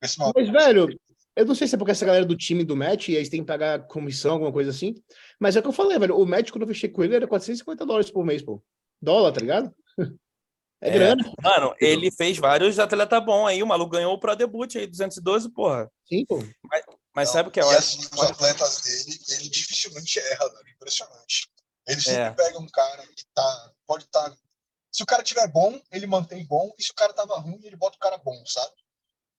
Mas, velho, eu não sei se é porque essa galera do time do match, e aí tem que pagar comissão, alguma coisa assim. Mas é o que eu falei, velho. O match, quando eu fechei com ele, era 450 dólares por mês, pô. Dólar, tá ligado? [LAUGHS] É, É. grana. Mano, ele fez vários atletas bons aí. O maluco ganhou o Pro Debut aí, 212, porra. Sim, pô. Mas sabe o que é? E ótimo? assim, os atletas dele, ele dificilmente erra, velho. Impressionante. Ele sempre É. pega um cara que tá. Pode estar. Se o cara tiver bom, ele mantém bom. E se o cara tava ruim, ele bota o cara bom, sabe?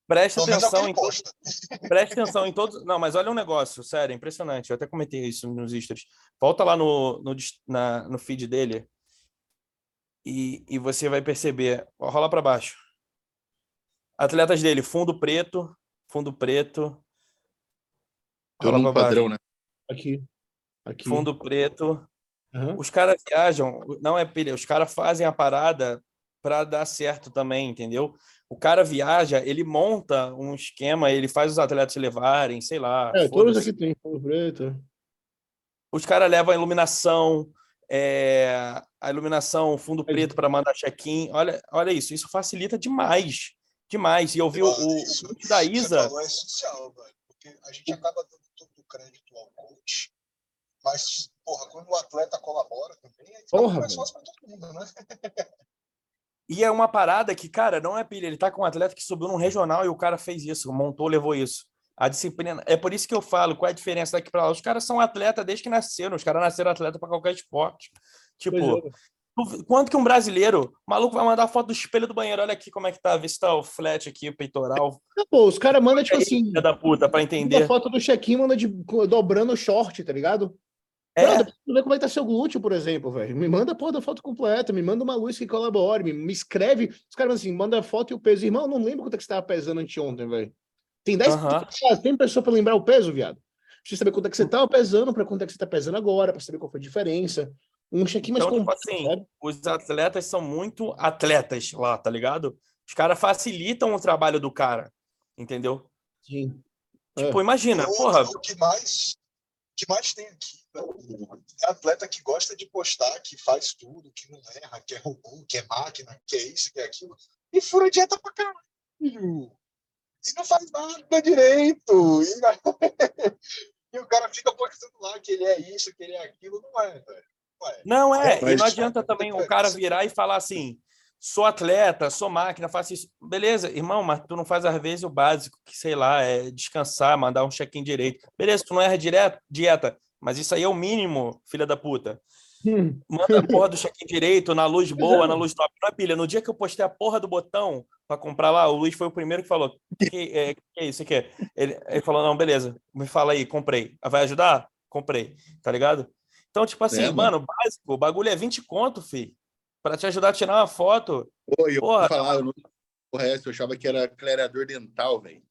Presta Pelo menos é o que atenção em. Presta atenção em todos. Não, mas olha um negócio, sério, impressionante. Eu até comentei isso nos stories. Volta lá no, no, na, no feed dele e, e você vai perceber. Rola para baixo. Atletas dele, fundo preto, fundo preto. Pra baixo. padrão, né? Aqui. Aqui. Fundo preto. Aham. Os caras viajam, não é pilha, os caras fazem a parada para dar certo também, entendeu? O cara viaja, ele monta um esquema, ele faz os atletas se levarem, sei lá. É, todos aqui tem fundo preto. Os caras levam a iluminação, é, a iluminação, fundo preto para mandar check-in. Olha, olha isso, isso facilita demais. Demais. E eu vi o, Mano, o, isso- o da Isa. falou é essencial, velho. Porque a gente acaba dando todo o crédito ao coach. Mas, porra, quando o atleta colabora também, aí fica Porra, mais fácil pra todo mundo, né? [LAUGHS] E é uma parada que, cara, não é pilha. Ele tá com um atleta que subiu num regional e o cara fez isso, montou, levou isso. A disciplina. É por isso que eu falo, qual é a diferença daqui para lá? Os caras são atleta desde que nasceram, os caras nasceram atleta para qualquer esporte. Tipo, é. quanto que um brasileiro, o maluco vai mandar foto do espelho do banheiro, olha aqui como é que tá, vê se tá o flat aqui, o peitoral. Ah, Pô, os caras mandam, tipo assim, da puta, pra entender. foto do check-in, manda de, dobrando o short, tá ligado? É, Brother, preciso ver como é que tá seu glúteo, por exemplo, velho. Me manda a porra da foto completa, me manda uma luz que colabore, me, me escreve. Os caras assim, manda a foto e o peso. Irmão, não lembro quanto é que você tava pesando anteontem, velho. Tem 10 Aham. pessoas, tem pessoa pra lembrar o peso, viado. Precisa saber quanto é que você tava pesando, pra quanto é que você tá pesando agora, pra saber qual foi a diferença. Um check-in mais Então, tipo completo, assim, sabe? os atletas são muito atletas lá, tá ligado? Os caras facilitam o trabalho do cara, entendeu? Sim. É. Tipo, imagina, O- porra, O que mais, que mais tem aqui é atleta que gosta de postar, que faz tudo, que não erra, que é robô, que é máquina, que é isso, que é aquilo, e fura dieta pra caralho. E não faz nada direito. E, [LAUGHS] e o cara fica postando lá que ele é isso, que ele é aquilo. Não é, velho. Não é. Não é, e Mas- não adianta também o cara virar e falar assim: sou atleta, sou máquina, faço isso. Beleza, irmão, mas tu não faz às vezes o básico, que sei lá, é descansar, mandar um check-in direito. Beleza, tu não erra direto, dieta, mas isso aí é o mínimo, filha da puta. Hum. Manda a porra do [LAUGHS] check-in direito, na luz boa, na luz top. Não é pilha. No dia que eu postei a porra do botão pra comprar lá, o Luiz foi o primeiro que falou: Que é, que é isso aqui? Ele, ele falou: Não, beleza, me fala aí, comprei. Ah, Vai ajudar? Comprei, tá ligado? Então, tipo assim, É, mano, básico, o bagulho é 20 conto, fi. Pra te ajudar a tirar uma foto. Pô, e eu Porra. falar, eu não porra, essa, eu achava que era clareador dental, velho.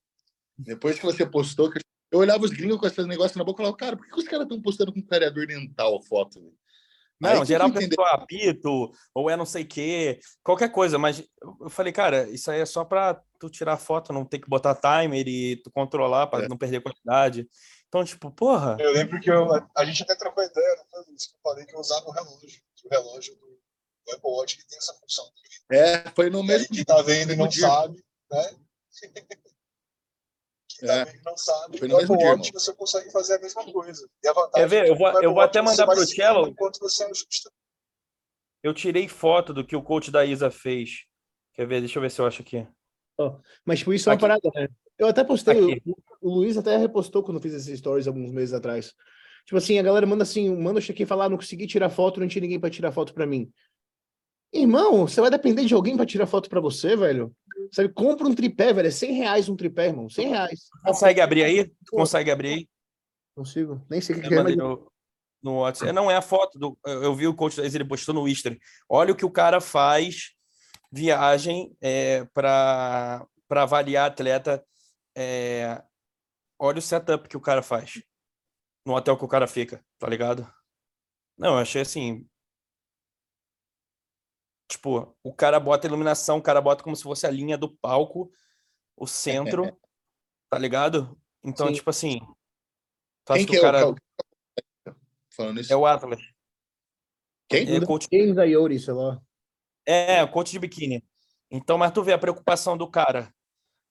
Depois que você postou, eu- olhava os gringos com esses negócios na boca e falava, cara, por que os caras estão postando com clareador dental a foto, velho? Aí Não, que geral pensou apito, ou é não sei o quê, qualquer coisa, mas eu falei, cara, isso aí é só pra tu tirar foto, não ter que botar timer e tu controlar pra É. não perder qualidade. Então, tipo, porra. Eu lembro que eu, a gente até trocou ideia, não foi isso que eu falei que eu usava o relógio. O relógio do, do Apple Watch que tem essa função. É, foi no E aí, mesmo quem tá vendo e não dia. sabe, né? [LAUGHS] Quem tá É. vendo e não sabe, Foi no mesmo Apple dia, Watch você consegue fazer a mesma coisa. E a vantagem Quer ver? é Eu que vou- eu vou até mandar pro seguindo Cello. Enquanto você ajusta. Eu tirei foto do que o coach da Isa fez. Quer ver? Deixa eu ver se eu acho aqui. Mas, tipo, isso é uma Aqui. parada, né? Eu até postei, Aqui. eu, o Luiz até repostou quando eu fiz esses stories alguns meses atrás. Tipo assim, a galera manda assim, manda o check-in falar, ah, não consegui tirar foto, não tinha ninguém para tirar foto para mim. Irmão, você vai depender de alguém para tirar foto para você, velho? Sabe, compra um tripé, velho. É 100 reais um tripé, irmão. 100 reais. Consegue abrir aí? Consegue abrir aí? Consigo. Nem sei o que, Eu que é, mas... no, no WhatsApp. Não é a foto do. Eu eu vi o coach ele postou no Easter. Olha o que o cara faz viagem é, para avaliar atleta. é, olha o setup que o cara faz no hotel que o cara fica, tá ligado? Não, eu achei assim. Tipo, o cara bota a iluminação, o cara bota como se fosse a linha do palco, o centro, tá ligado? Então, Sim. tipo assim. Tu acha Quem que que o é cara o cara? Falando isso. é o Atlas? Quem? É coach James Ayori, sei lá. É, coach de biquíni. Então, mas tu vê a preocupação do cara.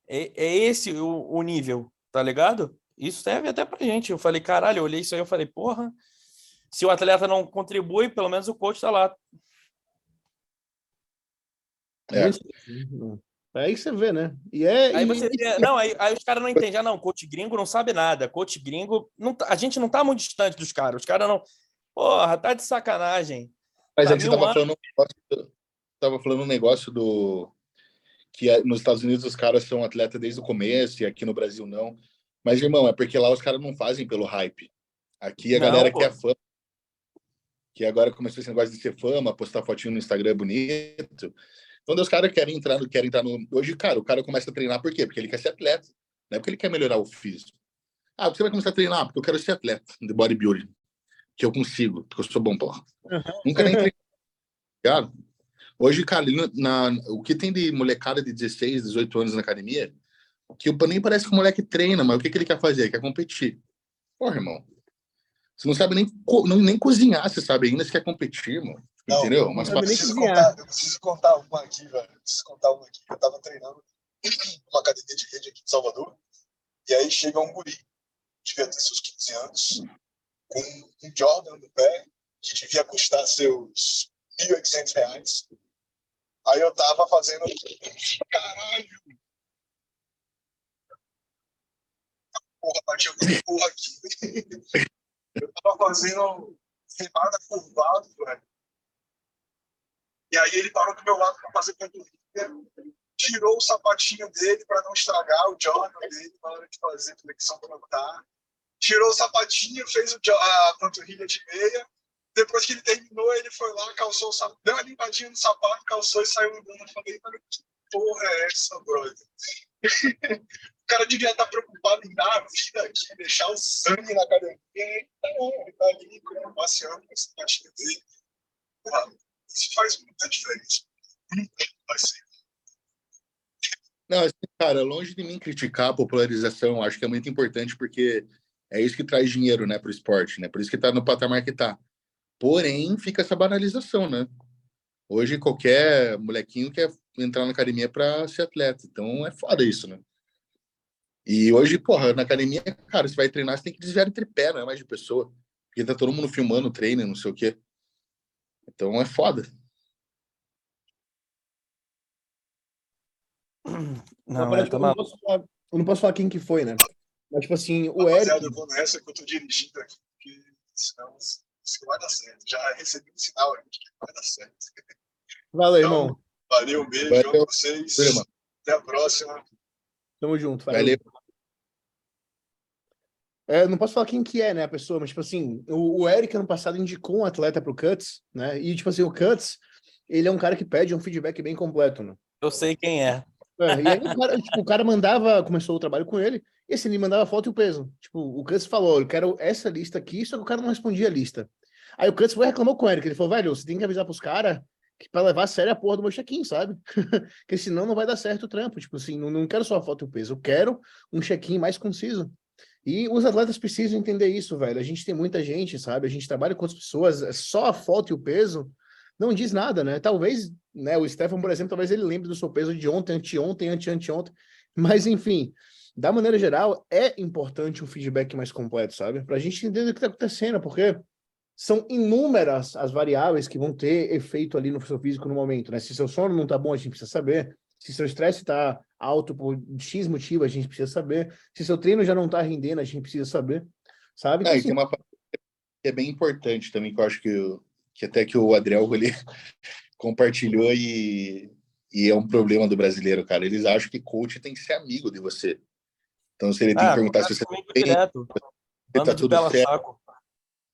É, é esse o, o nível, tá ligado? Isso serve até pra gente. Eu falei, caralho, eu olhei isso aí, eu falei, porra, se o atleta não contribui, pelo menos o coach tá lá. É. É aí que você vê, né? E é. Aí e- você vê, não, aí, aí os caras não entendem, ah, não, coach gringo não sabe nada. Coach gringo, não, tá- a gente não tá muito distante dos caras. Os caras não. Porra, tá de sacanagem. Mas Tá é que você tava anos. falando, um negócio do- tava falando um negócio do que é- nos Estados Unidos os caras são atleta desde o começo e aqui no Brasil não. Mas, irmão, é porque lá os caras não fazem pelo hype. Aqui a Não, galera pô. quer fama. Que agora começou esse negócio de ser fama, postar fotinho no Instagram bonito. Então, os caras querem entrar, no, querem entrar no. Hoje, cara, o cara começa a treinar por quê? Porque ele quer ser atleta. Não é porque ele quer melhorar o físico. Ah, você vai começar a treinar? Porque eu quero ser atleta de bodybuilding. Que eu consigo, porque eu sou bom, porra. Nunca nem treinei. Ligado? Hoje, cara, na- o que tem de molecada de 16, 18 anos na academia, que o- nem parece que o moleque treina, mas o que, que ele quer fazer? Ele quer competir. Porra, irmão. Você não sabe nem, co- não- nem cozinhar, você sabe ainda, você quer competir, mano. Não, Entendeu? Mas Eu preciso, contar, eu preciso contar uma aqui, velho. Eu preciso contar uma aqui. Eu tava treinando [CLEARS THROAT] numa academia de rede aqui em Salvador. E aí chega um guri, devia ter seus 15 anos, com um Jordan no pé, que devia custar seus 1.800 reais. Aí eu tava fazendo. Caralho! Porra, bati alguma porra aqui. [LAUGHS] Eu tava fazendo remada curvado, velho. E aí ele parou do meu lado para fazer panturrilha, tirou o sapatinho dele para não estragar o Jordan dele na hora de fazer flexão plantar. Tirou o sapatinho, fez o, a panturrilha de meia. Depois que ele terminou, ele foi lá, calçou o sapato, deu uma limpadinha no sapato, calçou e saiu andando. Eu falei, "Mano, que porra é essa, brother? [LAUGHS] o cara devia estar preocupado em dar a vida aqui, deixar o sangue na academia. Não, ele tá ali passeando com o sapatinho dele. Isso faz muita diferença. Vai ser. Não, assim, cara, longe de mim criticar a popularização, acho que é muito importante porque é isso que traz dinheiro, né, para o esporte, né? Por isso que tá no patamar que tá. Porém, fica essa banalização, né? Hoje qualquer molequinho quer entrar na academia para ser atleta, então é foda isso, né? E hoje, porra, na academia, cara, você vai treinar, você tem que desviar de tripé, não é mais de pessoa. Porque tá todo mundo filmando treino, não sei o quê. Então é foda. Não, Agora, é, tipo, tá eu, não posso falar, eu não posso falar quem que foi, né? Mas, tipo assim, o Rapaziada, Eric. eu vou nessa que eu tô dirigindo aqui, porque senão isso vai dar certo. Já recebi um sinal aqui que vai dar certo. Valeu, Então, irmão. Valeu, um beijo Valeu. a vocês. Valeu. Até a próxima. Tamo junto. valeu. Valeu. É, não posso falar quem que é, né, a pessoa, mas, tipo assim, o, o Eric, ano passado, indicou um atleta pro Cuts, né? E, tipo assim, o Cuts, ele é um cara que pede um feedback bem completo, né? Eu sei quem é. É, e aí o cara, tipo, o cara mandava, começou o trabalho com ele, e assim, ele mandava foto e o peso. Tipo, o Cuts falou, eu quero essa lista aqui, só que o cara não respondia a lista. Aí o Cuts foi reclamou com o Eric, ele falou, velho, você tem que avisar pros caras que pra levar a sério a porra do meu check-in, sabe? [LAUGHS] Porque senão não vai dar certo o trampo. Tipo assim, não, não quero só a foto e o peso, eu quero um check-in mais conciso. E os atletas precisam entender isso, velho. A gente tem muita gente, sabe? A gente trabalha com outras pessoas, é só a foto e o peso não diz nada, né? Talvez, né, o Stefan, por exemplo, talvez ele lembre do seu peso de ontem, anteontem, ante-anteontem, mas enfim, da maneira geral, é importante um feedback mais completo, sabe? Pra gente entender o que tá acontecendo, porque são inúmeras as variáveis que vão ter efeito ali no seu físico no momento, né? Se seu sono não tá bom, a gente precisa saber. Se seu estresse está alto por X motivo, a gente precisa saber. Se seu treino já não está rendendo, a gente precisa saber. Sabe? É, tem uma que é bem importante também, que eu acho que, que até que o Adriel [LAUGHS] ele compartilhou e, e é um problema do brasileiro, cara. Eles acham que coach tem que ser amigo de você. Então, se ele tem ah, que perguntar se você tá bem, direto. se tá tudo certo, saco.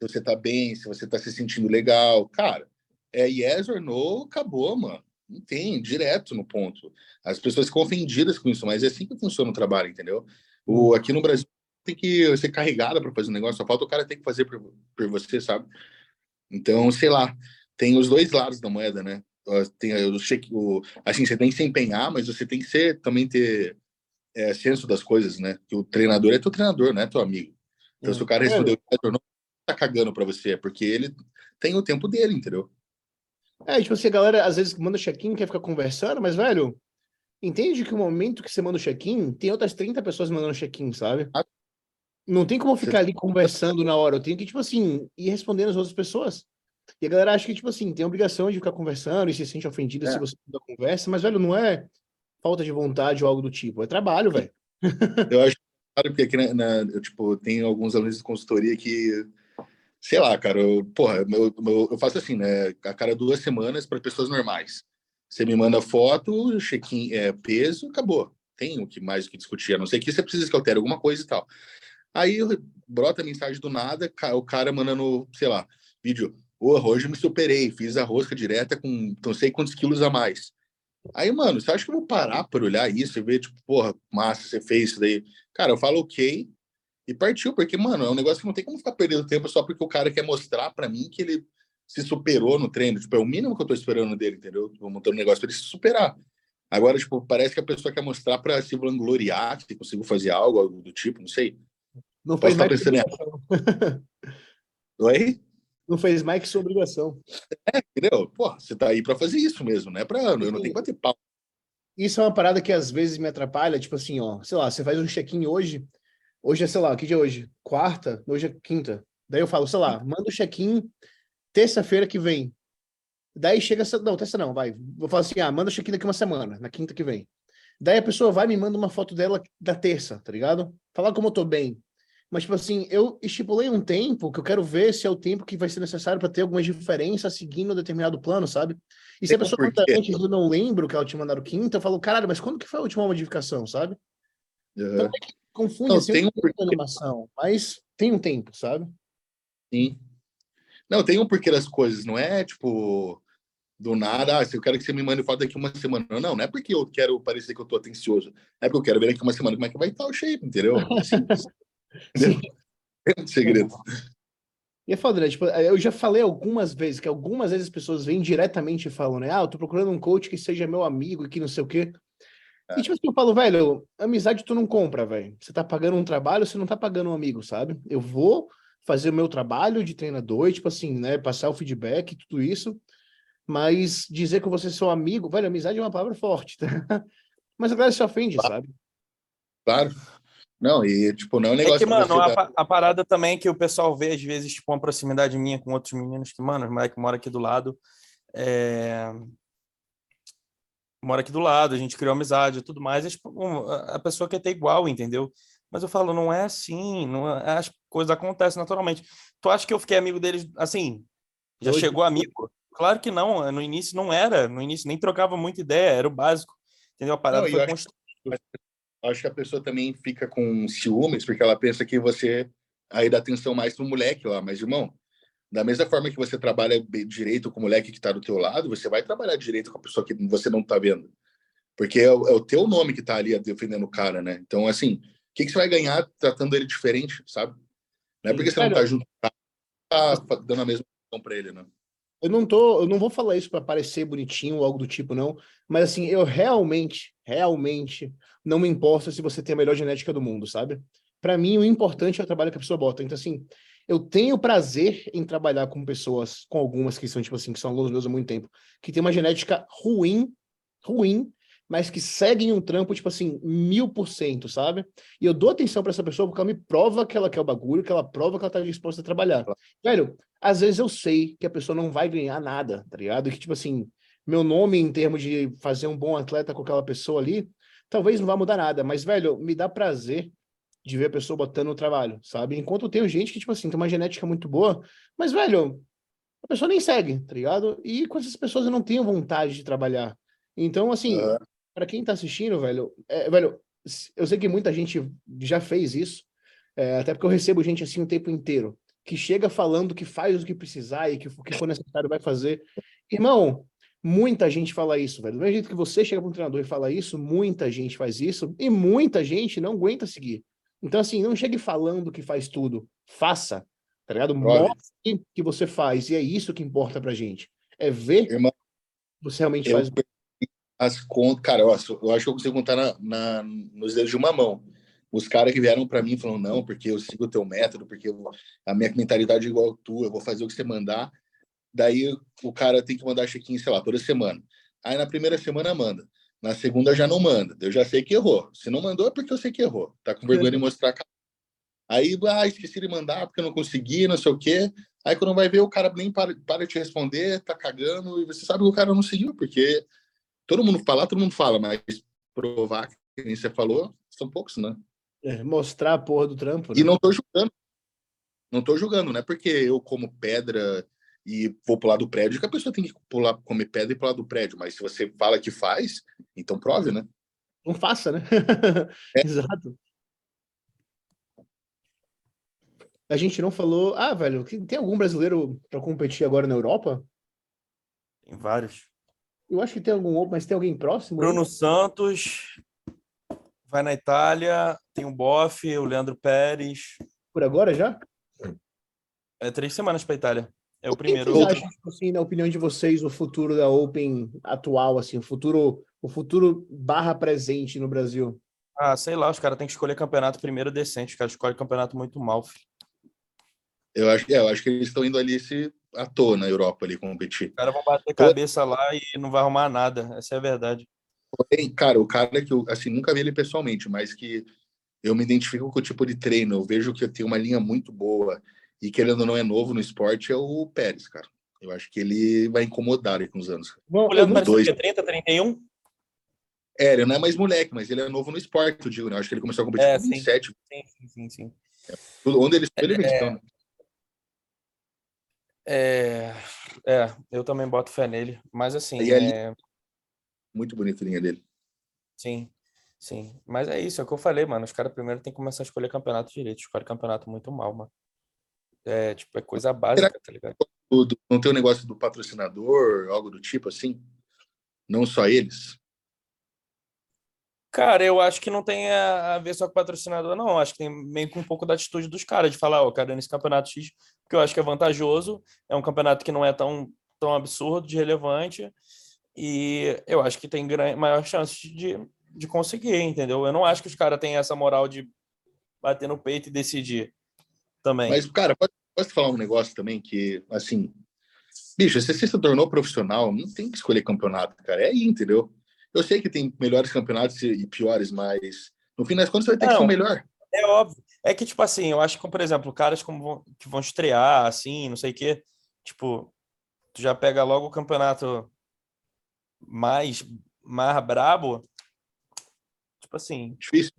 se você tá bem, se você tá se sentindo legal. Cara, é yes or no, acabou, mano. Não tem, direto no ponto. As pessoas ficam ofendidas com isso, mas é assim que funciona o trabalho, entendeu? O, uhum. aqui no Brasil tem que ser carregada para fazer um negócio, só falta o cara ter que fazer por, por você, sabe? Então, sei lá, tem os dois lados da moeda, né? Tem o, o, assim, você tem que se empenhar, mas você tem que ser, também ter é, senso das coisas, né? Que o treinador é teu treinador, não é teu amigo. Então, é. se o cara respondeu, é. tá cagando para você, é porque ele tem o tempo dele, entendeu? É, tipo assim, a galera às vezes manda check-in, quer ficar conversando, mas, velho, entende que o momento que você manda o check-in, tem outras 30 pessoas mandando check-in, sabe? Não tem como ficar ali conversando na hora, eu tenho que, tipo assim, ir respondendo as outras pessoas. E a galera acha que, tipo assim, tem a obrigação de ficar conversando e se sente ofendida é. se você não conversa, mas, velho, não é falta de vontade ou algo do tipo, é trabalho, velho. eu acho claro, porque aqui, na, na, eu, tipo, tem alguns alunos de consultoria que sei lá, cara, eu, porra, eu, eu, eu faço assim, né? A cada duas semanas para pessoas normais. Você me manda foto, check-in, é, peso, acabou. Tem o que mais que discutir, a não ser que você precise que altere alguma coisa e tal. Aí brota mensagem do nada, o cara mandando, sei lá, vídeo. Oh, hoje eu me superei, fiz a rosca direta com não sei quantos quilos a mais. Aí, mano, você acha que eu vou parar para olhar isso e ver, tipo, porra, massa, você fez isso daí? Cara, eu falo ok, e partiu, porque, mano, é um negócio que não tem como ficar perdendo tempo só porque o cara quer mostrar para mim que ele se superou no treino. Tipo, é o mínimo que eu tô esperando dele, entendeu? Tô montando um negócio para ele se superar. Agora, tipo, parece que a pessoa quer mostrar para se vangloriar que conseguiu fazer algo, algo do tipo, não sei. Não fez mais pensando em... [LAUGHS] Oi? Não fez mais que sua obrigação. É, entendeu? Pô, você tá aí para fazer isso mesmo, né? Pra, eu não tenho que bater pau. Isso é uma parada que às vezes me atrapalha, tipo assim, ó, sei lá, você faz um check-in hoje, Hoje é, sei lá, que dia é hoje? Quarta? Hoje é quinta. Daí eu falo, sei lá, manda o check-in terça-feira que vem. Daí chega, não, terça não, vai. Vou falar assim, ah, manda o check-in daqui uma semana, na quinta que vem. Daí a pessoa vai e me manda uma foto dela da terça, tá ligado? Falar como eu tô bem. Mas, tipo assim, eu estipulei um tempo que eu quero ver se é o tempo que vai ser necessário para ter algumas diferenças seguindo um determinado plano, sabe? E se a pessoa conta antes eu não lembro que ela tinha mandado quinta, eu falo, caralho, mas quando que foi a última modificação, sabe? Uhum. Então, é confunde não, assim, tem um porquê. animação, mas tem um tempo, sabe? Sim. Não, tem um porquê das coisas, não é tipo do nada, ah, se eu quero que você me mande foto daqui uma semana. Não, não é porque eu quero parecer que eu tô atencioso, é porque eu quero ver daqui uma semana como é que vai estar o shape, entendeu? [LAUGHS] [LAUGHS] É um segredo. E é foda, né? Tipo, eu já falei algumas vezes que algumas vezes as pessoas vêm diretamente e falam, né? Ah, eu tô procurando um coach que seja meu amigo e que não sei o quê. É. E tipo assim, eu falo, velho, amizade tu não compra, velho. Você tá pagando um trabalho, você não tá pagando um amigo, sabe? Eu vou fazer o meu trabalho de treinador, e, tipo assim, né, passar o feedback, tudo isso, mas dizer que você é seu amigo, velho, amizade é uma palavra forte, tá? [LAUGHS] Mas a galera se ofende, claro. sabe? Claro. Não, e tipo, não é um negócio. É que, mano, a, a, parada também que o pessoal vê, às vezes, tipo, uma proximidade minha com outros meninos que, mano, os moleques moram aqui do lado. É mora aqui do lado, a gente criou amizade e tudo mais, a pessoa quer ter igual, entendeu? Mas eu falo, não é assim, não é, as coisas acontecem naturalmente. Tu acha que eu fiquei amigo deles, assim, já Hoje... chegou amigo? Claro que não, no início não era, no início nem trocava muita ideia, era o básico, entendeu? A parada não, foi construída. Acho que a pessoa também fica com ciúmes, porque ela pensa que você aí dá atenção mais pro moleque lá, mas, irmão, da mesma forma que você trabalha direito com o moleque que está do teu lado, você vai trabalhar direito com a pessoa que você não está vendo. Porque é o, é o, teu nome que está ali defendendo o cara, né? Então, assim, o que, que você vai ganhar tratando ele diferente, sabe? Não é porque você não está junto, tá dando a mesma atenção para ele, né? Eu não tô, eu não vou falar isso para parecer bonitinho ou algo do tipo, não. Mas assim, eu realmente, realmente não me importo se você tem a melhor genética do mundo, sabe? Para mim, o importante é o trabalho que a pessoa bota. Então, assim, eu tenho prazer em trabalhar com pessoas, com algumas que são, tipo assim, que são alunos meus há muito tempo, que tem uma genética ruim, ruim, mas que seguem um trampo, tipo assim, mil por cento, sabe? E eu dou atenção para essa pessoa porque ela me prova que ela quer o bagulho, que ela prova que ela tá disposta a trabalhar. Velho, às vezes eu sei que a pessoa não vai ganhar nada, tá ligado? Que, tipo assim, meu nome em termos de fazer um bom atleta com aquela pessoa ali, talvez não vá mudar nada. Mas, velho, me dá prazer de ver a pessoa botando no trabalho, sabe? Enquanto eu tenho gente que, tipo assim, tem uma genética muito boa, mas, velho, a pessoa nem segue, tá ligado? E com essas pessoas eu não tenho vontade de trabalhar. Então, assim, uhum. para quem tá assistindo, velho, é, velho, eu sei que muita gente já fez isso, é, até porque eu recebo gente assim o tempo inteiro, que chega falando que faz o que precisar e que o que for necessário vai fazer. Irmão, muita gente fala isso, velho. Do mesmo jeito que você chega para um treinador e fala isso, muita gente faz isso e muita gente não aguenta seguir. Então, assim, não chegue falando que faz tudo. Faça, tá ligado? Mostre que você faz. E é isso que importa pra gente. É ver Irmão, você realmente eu, faz. As contas, cara, eu acho, eu acho que eu consigo contar na, na, nos dedos de uma mão. Os caras que vieram para mim falando, não, porque eu sigo o teu método, porque eu, a minha mentalidade é igual a tua, eu vou fazer o que você mandar. Daí o cara tem que mandar check-in, sei lá, toda semana. Aí na primeira semana manda. Na segunda já não manda. Eu já sei que errou. Se não mandou é porque eu sei que errou. Tá com vergonha de mostrar a cara. Aí, ah, esqueci de mandar porque eu não consegui, não sei o quê. Aí quando vai ver, o cara nem para, para de te responder, tá cagando, e você sabe que o cara não seguiu, porque todo mundo fala, todo mundo fala, mas provar que nem você falou, são poucos, né? É, mostrar a porra do trampo. Né? E não tô julgando. Não tô julgando, não é porque eu como pedra e vou pular do prédio, que a pessoa tem que pular, comer pedra e pular do prédio. Mas se você fala que faz, então prove, né? Não faça, né? É. [LAUGHS] Exato. A gente não falou. Ah, velho, tem algum brasileiro para competir agora na Europa? Tem vários. Eu acho que tem algum, mas tem alguém próximo? Bruno aí? Santos vai na Itália, tem o Boff, o Leandro Pérez. Por agora já? É três semanas para Itália. É o, o primeiro. Que vocês acham, tipo assim, na opinião de vocês, o futuro da Open atual, assim, o futuro, o futuro barra presente no Brasil? Ah, sei lá, os caras têm que escolher campeonato primeiro decente, os caras escolhem campeonato muito mal, filho. Eu acho, é, eu acho que eles estão indo ali se à toa na Europa ali competir. Os caras vão bater cabeça lá e não vai arrumar nada, essa é a verdade. Porém, cara, o cara que eu, assim, nunca vi ele pessoalmente, mas que eu me identifico com o tipo de treino, eu vejo que eu tenho uma linha muito boa, e querendo ou não é novo no esporte, é o Pérez, cara. Eu acho que ele vai incomodar aí com os anos. Bom, Olhando para dois... 30, 31? É, ele não é mais moleque, mas ele é novo no esporte, eu digo, né? Eu acho que ele começou a competir é, com 27. Sim, sim, sim. sim. É. Onde ele, ele é, então. É, é, eu também boto fé nele, mas assim. É... Muito bonita a linha dele. Sim, sim. Mas é isso, é o que eu falei, mano. Os caras primeiro tem que começar a escolher campeonato direito. Escolhe campeonato muito mal, mano. É, tipo, é coisa básica, tá ligado? Não tem um negócio do patrocinador, algo do tipo assim? Não só eles? Cara, eu acho que não tem a ver só com patrocinador, não. Acho que tem meio que um pouco da atitude dos caras, de falar, ó, oh, cara, nesse campeonato X, porque eu acho que é vantajoso, é um campeonato que não é tão, tão absurdo, de relevante, e eu acho que tem maior chance de, de conseguir, entendeu? Eu não acho que os caras têm essa moral de bater no peito e decidir também. Mas, cara, pode, posso falar um negócio também que, assim, bicho, se você se tornou profissional, não tem que escolher campeonato, cara. É aí, entendeu? Eu sei que tem melhores campeonatos e piores, mas no fim das contas você vai ter não, que ser o melhor. É óbvio. É que, tipo assim, eu acho que, por exemplo, caras como vão, que vão estrear, assim, não sei o quê, tipo, tu já pega logo o campeonato mais, mais brabo, tipo assim... Difícil.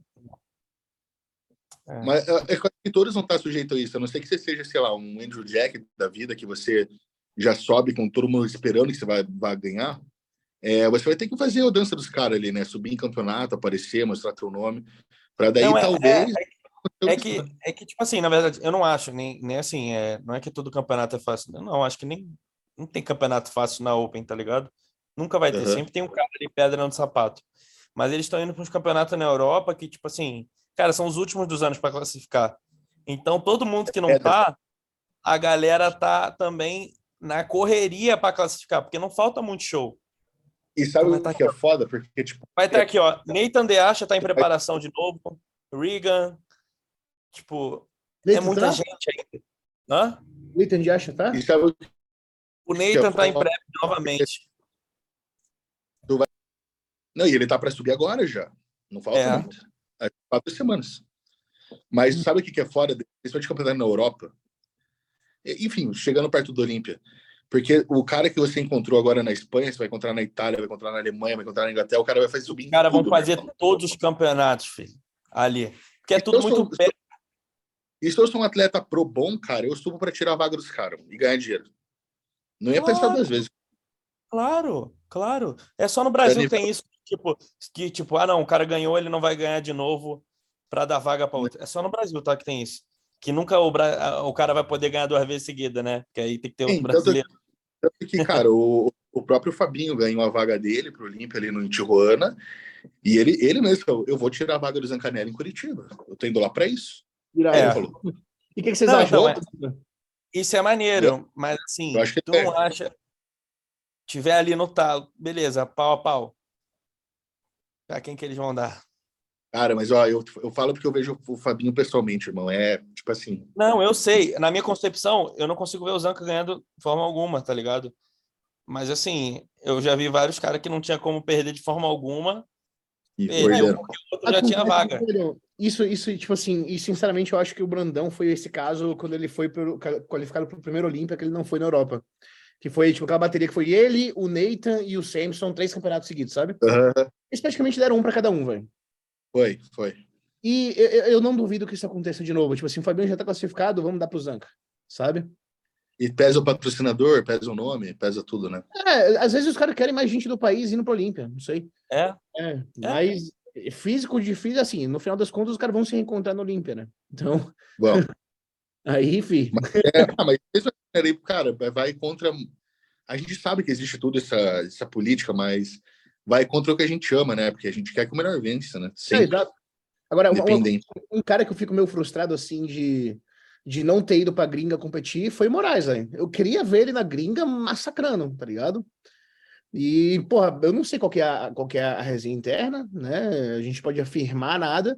É. Mas é, é que todos vão estar sujeitos a isso, a não ser que você seja, sei lá, um Andrew Jack da vida, que você já sobe com todo mundo esperando que você vai, vai ganhar. É, você vai ter que fazer a dança dos caras ali, né? Subir em campeonato, aparecer, mostrar teu nome, para daí não, é, talvez. É, é, que, é que, tipo assim, na verdade, eu não acho, nem, nem assim, é, não é que todo campeonato é fácil. Não, acho que nem não tem campeonato fácil na Open, tá ligado? Nunca vai ter, uhum. sempre tem um cara de pedra no sapato. Mas eles estão indo para uns campeonatos na Europa que, tipo assim, Cara, são os últimos dos anos para classificar. Então, todo mundo que não é, tá, a galera tá também na correria para classificar, porque não falta muito show. E sabe o tá que é foda? Porque, tipo, vai estar tá aqui, ó. Nathan De Acha tá em preparação de novo. Regan. Tipo, Nathan é muita tá? gente ainda. Hã? Nathan De Acha tá? E sabe o Nathan tá em pré novamente. Não, e ele tá para subir agora já. Não falta é. muito quatro semanas. Mas hum. sabe o que é fora, principalmente campeonato na Europa? Enfim, chegando perto do Olímpia, Porque o cara que você encontrou agora na Espanha, você vai encontrar na Itália, vai encontrar na Alemanha, vai encontrar na Inglaterra, o cara vai fazer subir. Os caras vão tudo, fazer irmão. todos os campeonatos, filho, ali. Porque é Então, tudo sou- muito perto. E se eu sou um atleta pro bom, cara, eu subo para tirar a vaga dos caras e ganhar dinheiro. Não ia pensar Claro. duas vezes. Claro, claro. É só no Brasil tem isso, tipo, que tipo, ah não, o cara ganhou, ele não vai ganhar de novo para dar vaga para outro. É só no Brasil, tá, que tem isso. Que nunca o, Bra... o cara vai poder ganhar duas vezes seguida, né? Porque aí tem que ter outro Sim, tanto brasileiro. Tanto que, cara, o, o próprio Fabinho ganhou a vaga dele pro Olímpia ali no Tijuana. E ele, ele mesmo falou: eu vou tirar a vaga do Zancanelli em Curitiba. Eu tô indo lá para isso. É. Falou. E o que, que vocês Não, acham? então, é- Isso é maneiro, mas assim, Eu acho que tu é. não acha. Tiver ali no talo, beleza, pau a pau. Pra quem que eles vão dar? Cara, mas ó, eu, eu falo porque eu vejo o Fabinho pessoalmente, irmão. É tipo assim. Não, eu sei. Na minha concepção, eu não consigo ver o Zanca ganhando de forma alguma, tá ligado? Mas assim, eu já vi vários caras que não tinha como perder de forma alguma. E Perdeu porque o outro já tinha vaga. Isso, isso, tipo assim, e sinceramente eu acho que o Brandão foi esse caso quando ele foi pro, ca- qualificado para o primeiro Olímpia, que ele não foi na Europa. Que foi, tipo, aquela bateria que foi ele, o Nathan e o Samson, três campeonatos seguidos, sabe? Aham, Eles praticamente deram um para cada um, velho. foi, foi. E eu, eu- não duvido que isso aconteça de novo. Tipo assim, o Fabiano já tá classificado, vamos dar pro Zanca, sabe? E pesa o patrocinador, pesa o nome, pesa tudo, né? É, às vezes os caras querem mais gente do país indo pro Olímpia, não sei. É, É, mas físico difícil, assim, no final das contas os caras vão se reencontrar no Olímpia, né? Então, Bom, [LAUGHS] aí, fi. é, [LAUGHS] ah, mas aí, cara, vai contra. A gente sabe que existe toda essa, essa política, mas vai contra o que a gente ama, né? Porque a gente quer que o melhor vença, né? Sempre, exato. Agora, uma- um cara que eu fico meio frustrado, assim, de, de não ter ido pra gringa competir foi Moraes, velho. Eu queria ver ele na gringa massacrando, tá ligado? E, porra, eu não sei qual que é a, qual que é a resenha interna, né? A gente pode afirmar nada,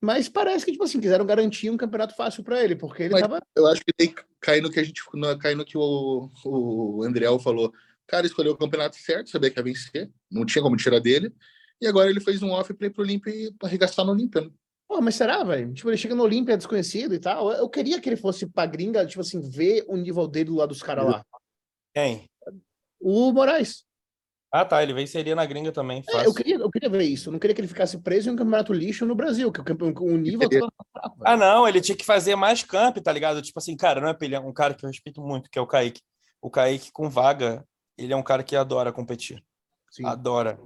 mas parece que, tipo assim, quiseram garantir um campeonato fácil pra ele, porque ele Mas- tava. Eu acho que tem que cair no que a gente cair no que o, o Andriel falou. O cara escolheu o campeonato certo, sabia que ia vencer, não tinha como tirar dele. E agora ele fez um off para ir pro Olímpia e arregaçar no Olímpia. né? Pô, mas será, velho? Tipo, ele chega no Olímpia desconhecido e tal. Eu queria que ele fosse pra gringa, tipo assim, ver o nível dele do lado dos caras lá. quem? O Moraes. Ah, tá. Ele venceria na gringa também. É, eu, queria, eu queria ver isso. Eu não queria que ele ficasse preso em um campeonato lixo no Brasil, que o, o nível Queria- tava fraco, velho. Ah, não, ele tinha que fazer mais camp, tá ligado? Tipo assim, cara, não é é um cara que eu respeito muito, que é o Kaique. O Kaique com vaga, ele é um cara que adora competir. Sim. Adora.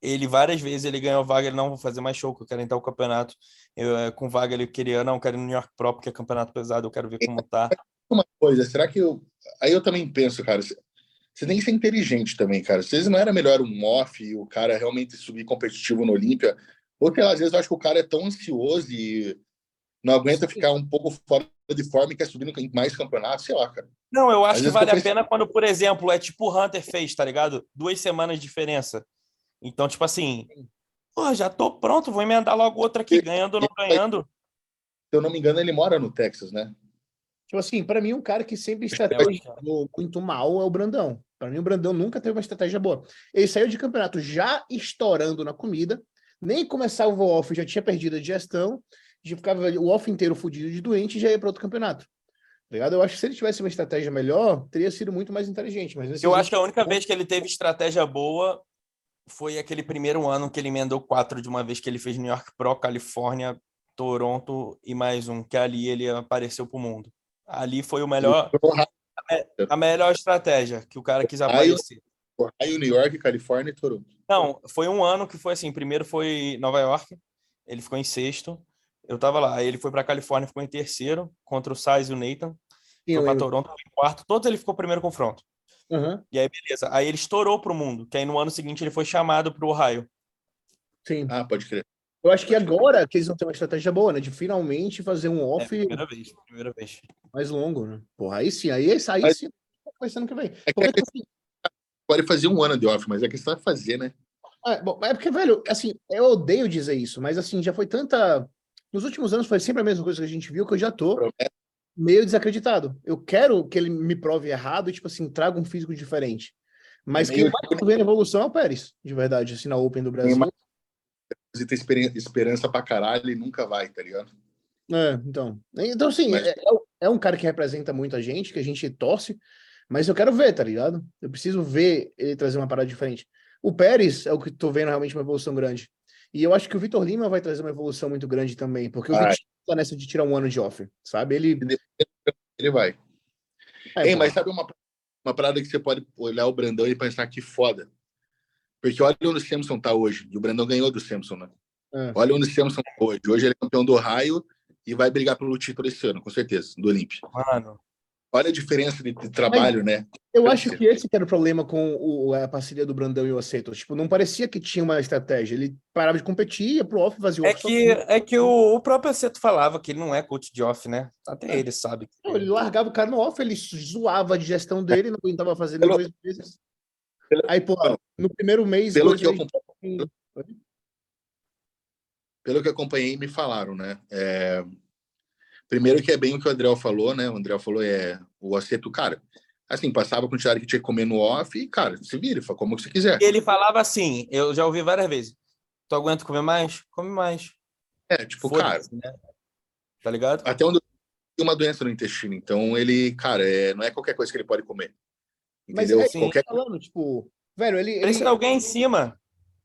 Ele várias vezes ele ganhou vaga, ele não vou fazer mais show, que eu quero entrar o campeonato. Eu, eh, com vaga ele queria, não, eu quero ir no New York Pro, porque é campeonato pesado, eu quero ver como tá. Uma coisa, será que eu. Aí eu também penso, cara, você tem que ser inteligente também, cara. Às vezes não era melhor um off e o cara realmente subir competitivo no Olímpia, ou que às vezes eu acho que o cara é tão ansioso e não aguenta ficar um pouco fora de forma e quer subir em mais campeonatos, sei lá, cara. Não, eu acho Às que vale a pena quando, por exemplo, é tipo o Hunter fez, tá ligado? Duas semanas de diferença. Então, tipo assim, pô, já tô pronto, vou emendar logo outra aqui, ganhando ou não ganhando. Se eu não me engano, ele mora no Texas, né? Tipo assim, pra mim, um cara que sempre estrategizou muito mal é o Brandão. Pra mim, o Brandão nunca teve uma estratégia boa. Ele saiu de campeonato já estourando na comida, nem começava o off, já tinha perdido a digestão, já ficava o off inteiro fudido de doente e já ia para outro campeonato. Tá ligado? Eu acho que se ele tivesse uma estratégia melhor, teria sido muito mais inteligente. Mas Eu acho que a única vez que ele teve estratégia boa foi aquele primeiro ano que ele emendou quatro de uma vez que ele fez New York Pro, Califórnia, Toronto e mais um, que ali ele apareceu pro mundo. Ali foi o melhor, a melhor estratégia que o cara quis aparecer. Ohio, New York, Califórnia e Toronto. Não, foi um ano que foi assim. Primeiro foi Nova York, ele ficou em sexto. Eu tava lá. Aí ele foi para Califórnia, ficou em terceiro contra o Sainz e o Nathan. Sim, Foi para lembro. Toronto, em quarto. Todos ele ficou primeiro confronto. Aham, E aí beleza. Aí ele estourou pro mundo. Que aí no ano seguinte ele foi chamado pro Ohio. sim. Ah, pode crer. Eu acho que agora que eles vão ter uma estratégia boa, né? De finalmente fazer um É, off primeira vez, primeira vez. mais longo, né? Porra, aí sim, aí, aí Mas- sim vai ser ano que vem. É que Como é a que assim, Pode fazer um ano de off, mas a questão é fazer, né? É, bom, é porque, velho, assim, eu odeio dizer isso, mas assim, já foi tanta. Nos últimos anos foi sempre a mesma coisa que a gente viu que eu já tô Promete. meio desacreditado. Eu quero que ele me prove errado e, tipo assim, traga um físico diferente. Mas quem Meio vai ver a evolução é o Pérez, de verdade, assim, na Open do Brasil. mais- Tem esperen- esperança pra caralho e nunca vai, tá ligado? É, então. Então, assim, Mas- é, é um- é cara que representa muito a gente, que a gente torce, Mas eu quero ver, tá ligado? Eu preciso ver ele trazer uma parada diferente. O Pérez é o que tô vendo realmente uma evolução grande. E eu acho que o Vitor Lima vai trazer uma evolução muito grande também, porque o. Vitor tá nessa de tirar um ano de off, sabe? Ele. Ele vai. É, Ei, mas sabe uma, uma parada que você pode olhar o Brandão e pensar que foda? Porque olha onde o Samson tá hoje. E o Brandão ganhou do Samson, né? É. Olha onde o Samson tá hoje. Hoje ele é campeão do raio e vai brigar pelo título esse ano, com certeza, do Olímpio. Mano, Olha a diferença de, de trabalho, né? Eu acho que esse que era o problema com o, a parceria do Brandão e o Aceto. Tipo, não parecia que tinha uma estratégia. Ele parava de competir, ia pro off, fazia o é off. que, é que o, o próprio Aceto falava que ele não é coach de off, né? Até ele sabe. que- Não, ele largava o cara no off, ele zoava a digestão dele, não aguentava fazer nem dois meses. Aí, pô, no primeiro mês. Pelo que eu assim, pelo que acompanhei, me falaram, né? É, Primeiro que é bem o que o André falou, né? O André falou é o aceto, cara. Assim, passava a quantidade que tinha que comer no off e, cara, se vira, fala como você quiser. E ele falava assim, eu já ouvi várias vezes. Tu aguenta comer mais? Come mais. É, tipo, cara, né? Tá ligado? até onde eu tem uma doença no intestino, então ele, cara, é, não é qualquer coisa que ele pode comer. Mas Entendeu? é Sim. qualquer falando, tipo, velho, ele, ele Precisa de alguém em cima.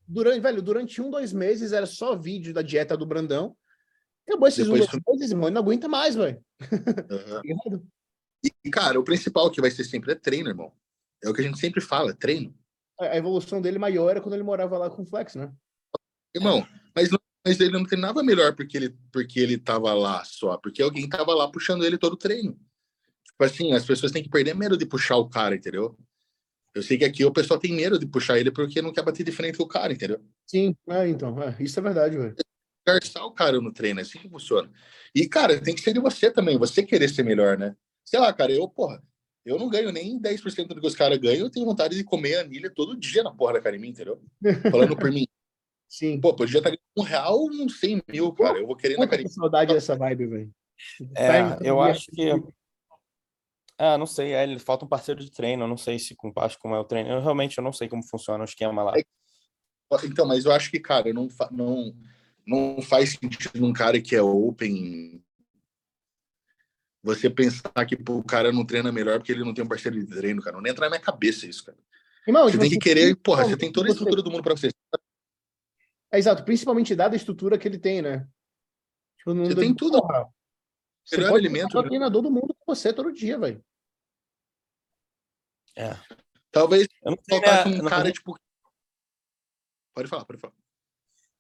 durante, velho, durante um, dois meses era só vídeo da dieta do Brandão. Acabou esses um, Depois dois meses, irmão, ele não aguenta mais, velho. Tá [LAUGHS] ligado? E, cara, o principal que vai ser sempre é treino, irmão. É o que a gente sempre fala, é treino. A a evolução dele maior era quando ele morava lá com o Flex, né? Irmão, mas, mas ele não treinava melhor porque ele, porque ele tava lá só, porque alguém tava lá puxando ele todo o treino. Tipo assim, as pessoas têm que perder medo de puxar o cara, entendeu? Eu sei que aqui o pessoal tem medo de puxar ele porque não quer bater de frente com o cara, entendeu? Sim, é, então, é, isso é verdade, velho. Garçar o cara no treino, é assim que funciona. E, cara, tem que ser de você também, você querer ser melhor, né? Sei lá, cara, eu, porra, eu não ganho nem 10% do que os caras ganham, eu tenho vontade de comer anilha todo dia na porra da academia, entendeu? [LAUGHS] Falando por mim. Sim. Pô, podia estar ganhando um real, uns 100 mil, cara. Eu vou querer na Puta, que academia. saudade dessa vibe, velho. É, Tá eu acho que. Ah, não sei, é, ele falta um parceiro de treino, eu não sei se com acho como é o treino. Eu realmente eu não sei como funciona o esquema lá. É Então, mas eu acho que, cara, não, não, não faz sentido um cara que é open você pensar que pô, o cara não treina melhor porque ele não tem um parceiro de treino, cara. Não entra na minha cabeça isso, cara. Irmão, Você tipo tem que assim, querer, porra, você tem toda a estrutura do mundo pra você. É exato, principalmente dada a estrutura que ele tem, né? Tipo, não Você tem tudo. Porra, Você Melhor pode alimento, botar o né? treinador do mundo com você todo dia, velho. É. Talvez Eu não sei, faltasse né? um Não- cara, tipo. Pode falar, pode falar.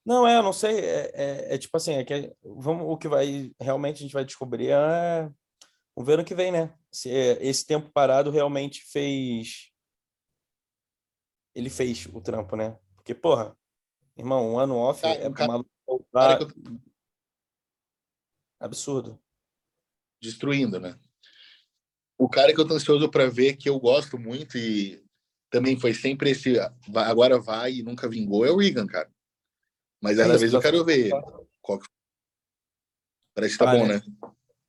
Não, é, eu não sei. É, é- é tipo assim, é que vamos, o que vai realmente a gente vai descobrir é o ver ano que vem, né? Se é- esse tempo parado realmente fez. Ele fez o trampo, né? Porque, porra, irmão, um ano off Cara, é cara- maluco Cara eu tô Absurdo. Destruindo, né? O cara que eu tô ansioso pra ver, que eu gosto muito e também foi sempre esse. Agora vai e nunca vingou, é o Regan, cara. Mas dessa vez eu tá- quero ver. Qual que... Parece que tá bom, né? Parece.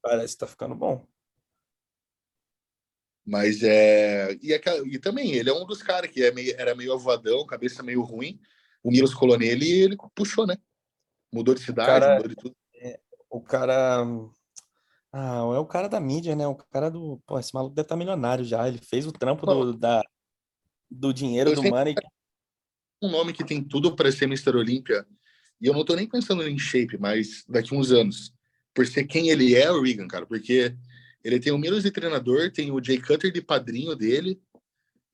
Parece que tá ficando bom. Mas é. E, aquela- e também, ele é um dos caras que é meio- era meio avoadão, cabeça meio ruim. O Milos colou nele e ele puxou, né? Mudou de cidade, cara- mudou de tudo. O cara. Ah, é o cara da mídia, né? O cara do. Pô, esse maluco deve estar milionário já. Ele fez o trampo do, da, do dinheiro do money. Um nome que tem tudo para ser Mr. Olímpia. E eu não tô nem pensando em shape, mas daqui uns anos. Por ser quem ele é, o Regan, cara. Porque ele tem o Milos de treinador, tem o Jay Cutter de padrinho dele.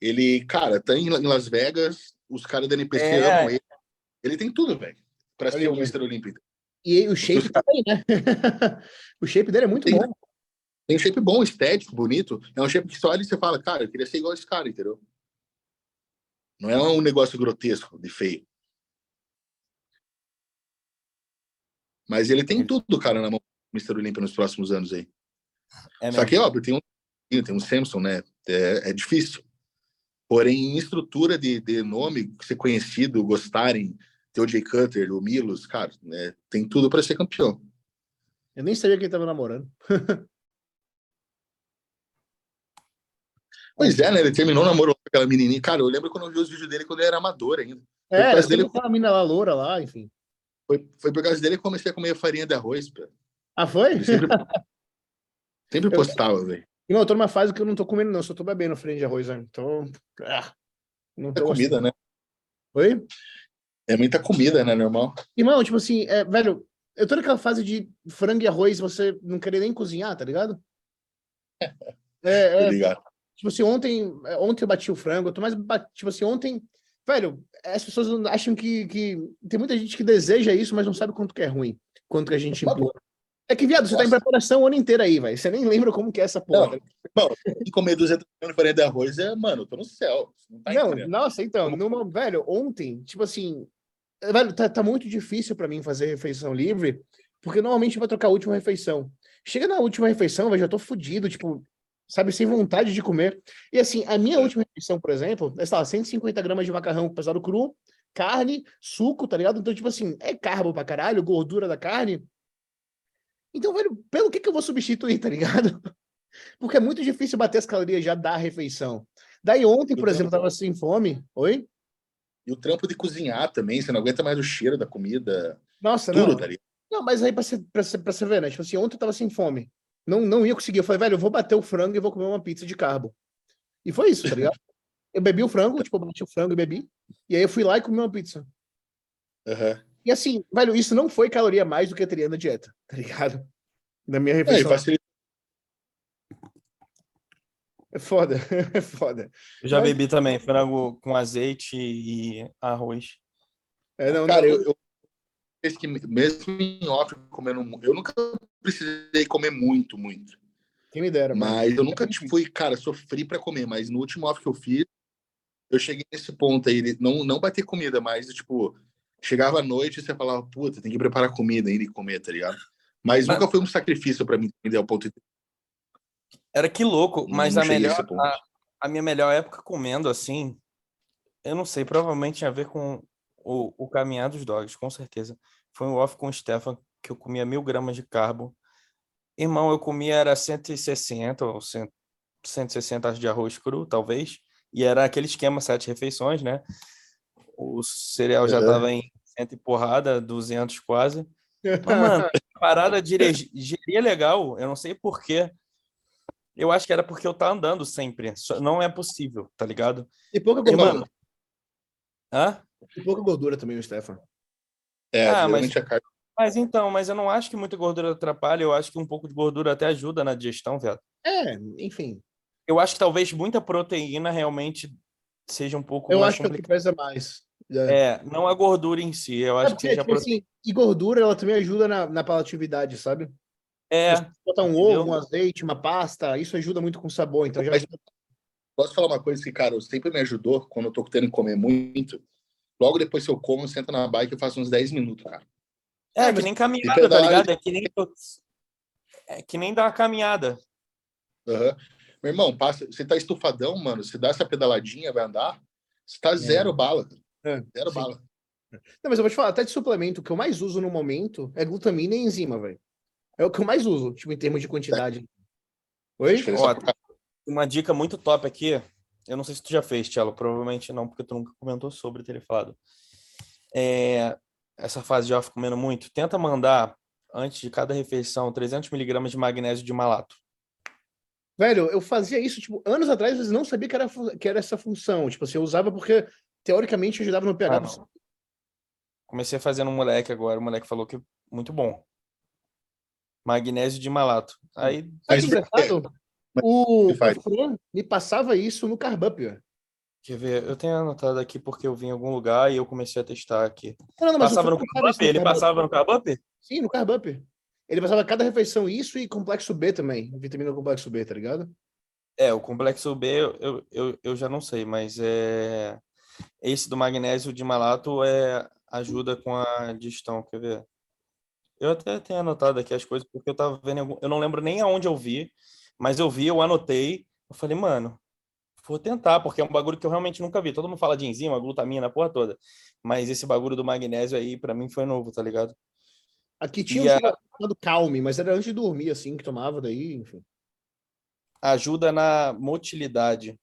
Ele, cara, tá em Las Vegas, os caras da NPC É. amam ele. Ele tem tudo, velho, pra ser o. Mr. Olímpia. E o shape também, né? [LAUGHS] o shape dele é muito Tem- bom. Tem um shape bom, estético, bonito. É um shape que só olha e você fala, cara, eu queria ser igual esse cara, entendeu? Não é um negócio grotesco, de feio. Mas ele tem tudo, cara, na mão do Mr. Olímpia nos próximos anos aí. É Só que, óbvio, tem um, tem um Samson, né? É, é difícil. Porém, em estrutura de, de nome, ser conhecido, gostarem, ter o Jay Cutter, o Milos, cara, né, tem tudo para ser campeão. Eu nem sabia que ele tava namorando. [LAUGHS] Pois é, né? Ele terminou o namoro com aquela menininha. Cara, eu lembro quando eu vi os vídeos dele quando ele era amador ainda. É, causa dele... aquela mina lá, loura lá, enfim. Foi, foi por causa dele que eu comecei a comer farinha de arroz, pô. Ah, foi? Ele sempre, [LAUGHS] sempre postava, velho. E não, eu tô numa fase que eu não tô comendo, não, só tô bebendo frente de arroz, né? Então. ah, não É tô comida, né? Oi? É muita comida, né, normal? Irmão, tipo assim, é, velho, eu tô naquela fase de frango e arroz, você não querer nem cozinhar, tá ligado? [LAUGHS] É, é, ligado. tipo assim, ontem, é, ontem eu bati o frango, eu tô mais, tipo assim, ontem, velho, as pessoas acham que, que tem muita gente que deseja isso, mas não sabe quanto que é ruim, quanto que a gente Mas, empurra. É que, viado, você tá em Nossa. preparação o ano inteiro aí, velho, você nem lembra como que é essa porra. Não, Mano, e comer 200 gramas de farinha de arroz é, mano, eu tô no céu. Não, tá Não, nossa, então, numa, velho, ontem, tipo assim, velho, tá, tá muito difícil pra mim fazer refeição livre, porque normalmente vai trocar a última refeição. Chega na última refeição, velho, já tô fudido, tipo, sabe, sem vontade de comer. E assim, a minha última refeição, por exemplo, é, sei lá, 150 gramas de macarrão pesado cru, carne, suco, tá ligado? Então, tipo assim, é carbo pra caralho, gordura da carne. Então, velho, pelo que que eu vou substituir, tá ligado? [LAUGHS] Porque é muito difícil bater as calorias já da refeição. Daí ontem, por exemplo, eu tava sem fome. Oi? E o trampo de cozinhar também, você não aguenta mais o cheiro da comida. Nossa, Tudo, não. tá ligado? Não, mas aí pra você, pra, você, pra você ver, né? Tipo assim, ontem eu tava sem fome. Não, não ia conseguir. Eu falei, velho, eu vou bater o frango e vou comer uma pizza de carbo. E foi isso, tá ligado? [LAUGHS] Eu bebi o frango, tipo, eu bati o frango e bebi. E aí eu fui lá e comi uma pizza. Aham. E assim, velho, isso não foi caloria mais do que eu teria na dieta, tá ligado? Na minha É, refeição. facilita. É foda, [LAUGHS] é foda. Eu já Mas- bebi também frango com azeite e arroz. É, não, Cara, não, eu, eu que mesmo em off comendo, eu nunca precisei comer muito, muito. quem me dera, mano. Mas eu nunca tipo, fui, cara, sofri pra comer, mas no último off que eu fiz, eu cheguei nesse ponto aí, não não bater comida, mas tipo, chegava à noite e você falava, puta, tem que preparar comida ainda e comer, tá ligado? Mas, Mas- nunca foi um sacrifício pra mim entender ao ponto de Era que louco, mas a melhor, a, a minha melhor época comendo assim, eu não sei, provavelmente tinha a ver com o, o caminhar dos dogs, com certeza. Foi um off com o Stefan, que eu comia mil gramas de carbo. Irmão, eu comia era 160 ou 100, 160 acho, de arroz cru, talvez. E era aquele esquema, sete refeições, né? O cereal já Aham. tava em cento e porrada, 200 quase. Mas, mano, [LAUGHS] parada dirigir é legal, eu não sei porquê. Eu acho que era porque eu tá andando sempre. Não é possível, tá ligado? E pouca E, gordura. mano, hã? E pouca gordura também, o Stefan. É, Ah, mas- carne. Mas então, mas eu não acho que muita gordura atrapalha, eu acho que um pouco de gordura até ajuda na digestão, viado. É, enfim. Eu acho que talvez muita proteína realmente seja um pouco Eu mais acho que é que complicado. pesa mais. É. É, não a gordura em si, eu É acho que porque, seja a tipo assim, e gordura, ela também ajuda na, na palatividade, sabe? É, Botar um ovo, um azeite, uma pasta, isso ajuda muito com o sabor. Então já Mas- Posso falar uma coisa que, cara, sempre me ajudou quando eu tô tendo que comer muito. Logo depois que eu como, eu sento na bike e faço uns 10 minutos, cara. é, É, que nem caminhada, tá ligado? É que nem é que nem dar uma caminhada. Aham. Meu irmão, passa, você tá estufadão, mano. Você dá essa pedaladinha, vai andar, você tá zero bala. cara. É, Zero sim. bala. Não, mas eu vou te falar, até de suplemento, o que eu mais uso no momento é glutamina e enzima, velho. É o que eu mais uso, tipo, em termos de quantidade. Oi? Ó. Uma dica muito top aqui, eu não sei se tu já fez, Tchelo, provavelmente não, porque tu nunca comentou sobre ter falado. É, essa fase de off comendo muito, tenta mandar, antes de cada refeição, 300 miligramas de magnésio de malato. Velho, eu fazia isso, tipo, anos atrás, mas não sabia que era, que era essa função. Tipo assim, eu usava porque, teoricamente, ajudava no pH. Ah. Comecei a fazer no moleque agora, o moleque falou que é muito bom. Magnésio de malato. Aí, engraçado? O, o Fran me passava isso no Carbup, quer ver, eu tenho anotado aqui porque eu vim em algum lugar e eu comecei a testar aqui. Não, não, Passava no Carbup? Ele Carbup. passava no Carbup? Sim, no Carbup. Ele passava cada refeição isso e complexo B também. Vitamina complexo B, tá ligado? É, o complexo B eu, eu, eu, eu já não sei, mas é esse do magnésio de malato é ajuda com a digestão, quer ver? Eu até tenho anotado aqui as coisas porque eu tava vendo, algum- eu não lembro nem aonde eu vi, mas eu vi, eu anotei, eu falei, mano, vou tentar, porque é um bagulho que eu realmente nunca vi. Todo mundo fala de enzima, glutamina, a porra toda, mas esse bagulho do magnésio aí pra mim foi novo, tá ligado? Aqui tinha E um a- chamado Calme, mas era antes de dormir, assim, que tomava daí, enfim. Ajuda na motilidade.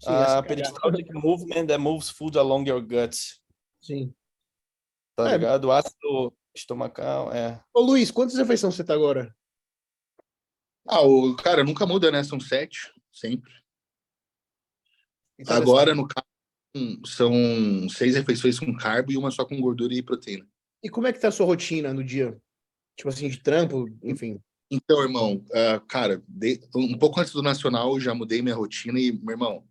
Sim, a cagada. peristaltic movement that moves food along your guts. Sim. Tá É. ligado? Ácido estomacal, é. Ô, Luiz, quantas refeições você tá agora? Ah, o cara nunca muda, né? São sete, sempre. Então, Agora, no caso, são seis refeições com carbo e uma só com gordura e proteína. E como é que tá a sua rotina no dia? Tipo assim, de trampo, enfim. Então, irmão, ah, cara, de- um pouco antes do Nacional, eu já mudei minha rotina e, meu irmão,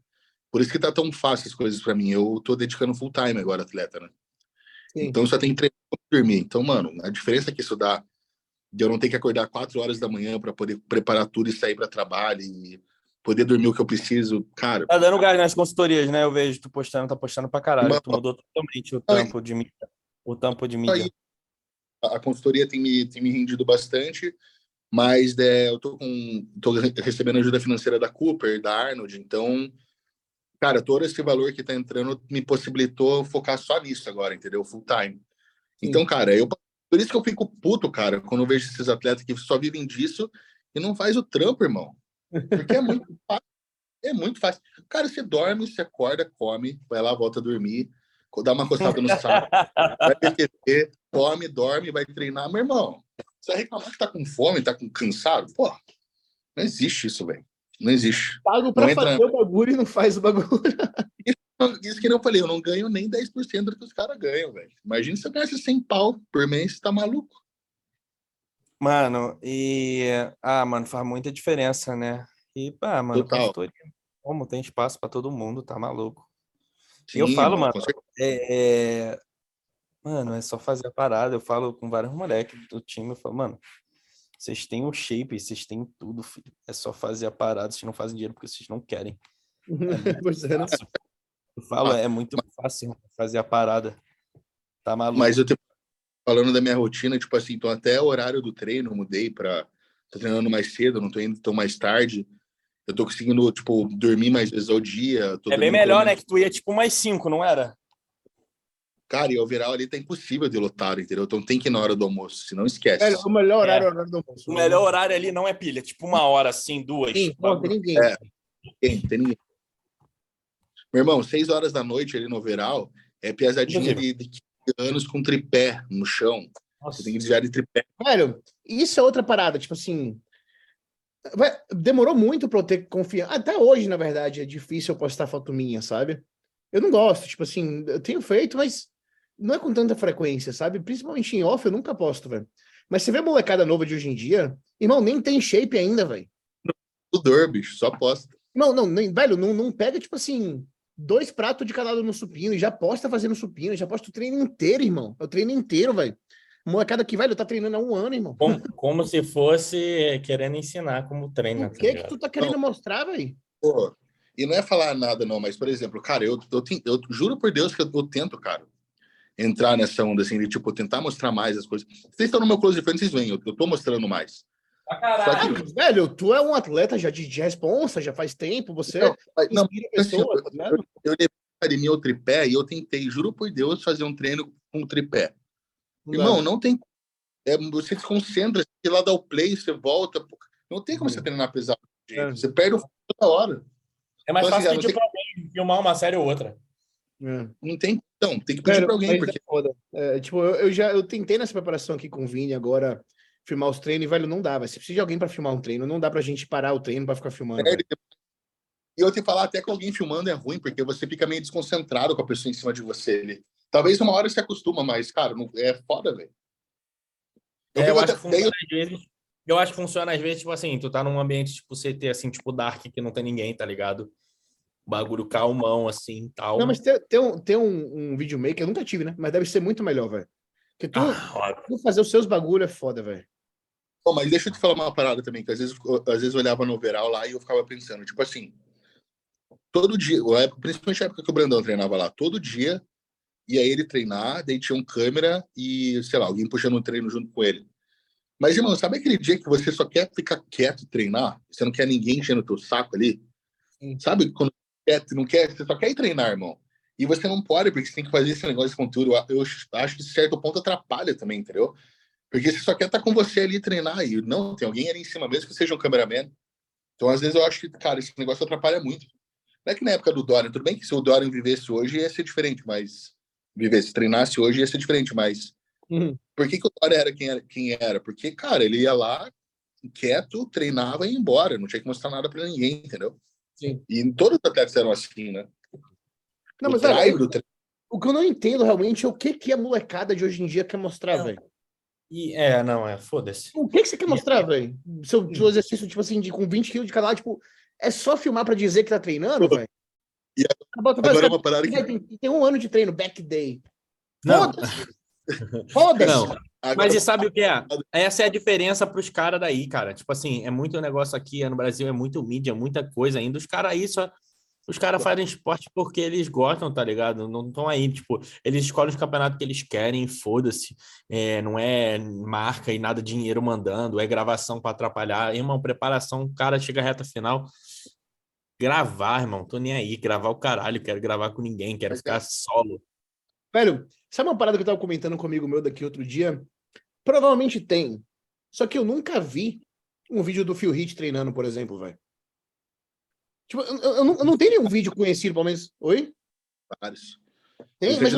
por isso que tá tão fácil as coisas pra mim. Eu tô dedicando full time agora, atleta, né? Sim. Então só tem treino pra dormir. Então, mano, a diferença que isso dá de eu não ter que acordar quatro horas da manhã pra poder preparar tudo e sair pra trabalho e poder dormir o que eu preciso, cara. Tá dando gás nas consultorias, né? Eu vejo tu postando, tá postando pra caralho. Mano. Tu mudou totalmente o Aí. tampo de mídia. O tampo de Aí, mídia. a a consultoria tem me, tem me rendido bastante, mas é, eu tô com tô re- recebendo ajuda financeira da Cooper, da Arnold, então, cara, todo esse valor que tá entrando me possibilitou focar só nisso agora, entendeu? Full time. Então, cara, eu por isso que eu fico puto, cara, quando eu vejo esses atletas que só vivem disso e não faz o trampo, irmão. Porque é muito [LAUGHS] fácil. É muito fácil. Cara, você dorme, você acorda, come, vai lá, volta a dormir, dá uma coçada no saco, vai [LAUGHS] TV, come, dorme, vai treinar. Meu irmão, você vai reclamar que tá com fome, tá com cansado? Pô, não existe isso, velho. Não existe. Pago pra Não entra- fazer o bagulho e não faz o bagulho. [LAUGHS] Isso que eu falei, eu não ganho nem 10% do que os caras ganham, velho. Imagina se eu ganhasse 100 pau por mês, tá maluco? Mano, e. Ah, mano, faz muita diferença, né? E, pá, mano, Total. consultoria. Como tem espaço pra todo mundo, tá maluco. E eu Sim, falo, mano, certeza. É, Mano, é só fazer a parada. Eu falo com vários moleques do time, eu falo, mano, vocês têm o shape, vocês têm tudo, filho. É só fazer a parada, vocês não fazem dinheiro porque vocês não querem. [LAUGHS] Pois é, né? Eu falo, é muito fácil fazer a parada. Tá maluco. Mas eu te... falando da minha rotina, tipo assim, então até o horário do treino eu mudei pra. tô treinando mais cedo, não tô indo tão mais tarde. Eu tô conseguindo, tipo, dormir mais vezes ao dia. tô É bem melhor, né? Que tu ia tipo mais cinco, não era? Cara, e o overall ali tá impossível de lotar, entendeu? Então tem que ir na hora do almoço, senão esquece. Velho, o melhor horário é o horário do almoço. O melhor horário ali não é pilha, tipo uma hora assim, duas. Sim, não tem ninguém. É. Tem, tem ninguém. Meu irmão, seis horas da noite ali no overall é piazadinha de, de 15 anos com tripé no chão. Você tem que desviar de tripé. Velho, isso é outra parada, tipo assim. demorou muito pra eu ter confiança. Até hoje, na verdade, é difícil eu postar foto minha, sabe? Eu não gosto, tipo assim, eu tenho feito, mas não é com tanta frequência, sabe? Principalmente em off, eu nunca posto, velho. Mas você vê a molecada nova de hoje em dia, irmão, nem tem shape ainda, velho. Tudor, bicho, só posta. Não, não, nem, velho, não, não pega, tipo assim, dois pratos de cada lado no supino e já posta fazendo supino, já posta o treino inteiro, irmão. É o treino inteiro, velho. Molecada que, velho, tá treinando há um ano, irmão. Como, como se fosse querendo ensinar como treina. O tá que que ligado? tu tá querendo mostrar, velho? E não é falar nada, não, mas, por exemplo, cara, eu, eu, ten- eu juro por Deus que eu, eu tento, cara, entrar nessa onda, assim, de, tipo, tentar mostrar mais as coisas. Vocês estão no meu close friend, vocês veem, eu, eu tô mostrando mais. Caralho. que- Ah, velho, tu é um atleta já de, de responsa, já faz tempo, você Não, não, assim, pessoas, tá ligado? eu levei a academia o tripé e eu tentei, juro por Deus, fazer um treino com tripé. Irmão, não tem. É, você se concentra, você lá dá o play, você volta. Não tem como você treinar pesado. É. Você perde o foco toda hora. É mais Então, assim, fácil a não pedir pra alguém filmar uma série ou outra. É. Não tem. Então, tem que pedir pra alguém, mas porque é foda. É, tipo, eu, eu já eu tentei nessa preparação aqui com o Vini agora filmar os treinos e, velho, não dá. Vai. Você precisa de alguém pra filmar um treino, não dá pra gente parar o treino pra ficar filmando. perde. E eu te falar até que alguém filmando é ruim, porque você fica meio desconcentrado com a pessoa em cima de você ali. Talvez uma hora você acostuma, mas, cara, não, é foda, velho. Eu É, eu acho até- que daí eu- funciona às vezes. Eu acho que funciona às vezes, tipo assim, tu tá num ambiente tipo CT, assim, tipo Dark, que não tem ninguém, tá ligado? Bagulho calmão, assim, tal. Não, mas tem, tem um, tem um, um videomaker, eu nunca tive, né? Mas deve ser muito melhor, velho. Porque tu, Ah, tu fazer os seus bagulho é foda, velho. Mas deixa eu te falar uma parada também, que às vezes, eu- às vezes eu olhava no overall lá e eu ficava pensando, tipo assim, todo dia, principalmente na época que o Brandão treinava lá, todo dia ia ele treinar, daí tinha um câmera e, sei lá, alguém puxando um treino junto com ele. Mas, irmão, sabe aquele dia que você só quer ficar quieto e treinar? Você não quer ninguém enchendo o teu saco ali? Sim. Sabe quando quer, não quer, você só quer ir treinar, irmão. E você não pode, porque você tem que fazer esse negócio de conteúdo. Eu, acho que, de certo ponto, atrapalha também, entendeu? Porque você só quer estar com você ali treinar. E não, tem alguém ali em cima, mesmo que seja um cameraman. Então, às vezes, eu acho que, cara, esse negócio atrapalha muito. Não é que na época do Dorian, tudo bem que se o Dorian vivesse hoje ia ser diferente, mas. Vivesse, treinasse hoje ia ser diferente, mas. Uhum. Por que, que o Dorian era quem, era quem era? Porque, cara, ele ia lá, quieto, treinava e ia embora. Não tinha que mostrar nada para ninguém, entendeu? Sim. E todos os atletas eram assim, né? Não, O mas drive o que eu não entendo realmente é o que, que a molecada de hoje em dia quer mostrar, velho. E, é, não, é, foda-se. O que, que você quer mostrar, velho? Seu, seu exercício, tipo assim, de, com 20 quilos de cada lado, tipo, é só filmar pra dizer que tá treinando, velho? E Bota- Agora é bota- uma parada que. tem, tem um ano de treino, back day. Não. Foda-se. Mas e sabe o que é? Essa é a diferença pros caras daí, cara. Tipo assim, é muito negócio aqui no Brasil, é muito mídia, muita coisa ainda. Os caras aí só. Os caras fazem esporte porque eles gostam, tá ligado? Não estão aí, tipo, eles escolhem os campeonatos que eles querem, foda-se. É, não é marca e nada dinheiro mandando, é gravação para atrapalhar. Irmão, preparação, o cara chega à reta final. Gravar, irmão, tô nem aí. Gravar o caralho, quero gravar com ninguém, quero é- ficar solo. Velho, sabe uma parada que eu tava comentando com um amigo meu daqui outro dia? Provavelmente tem. Só que eu nunca vi um vídeo do Phil Heath treinando, por exemplo, velho. Tipo, eu, eu- eu não, eu não tenho nenhum vídeo conhecido, pelo menos. Oi? vários. Tem, mas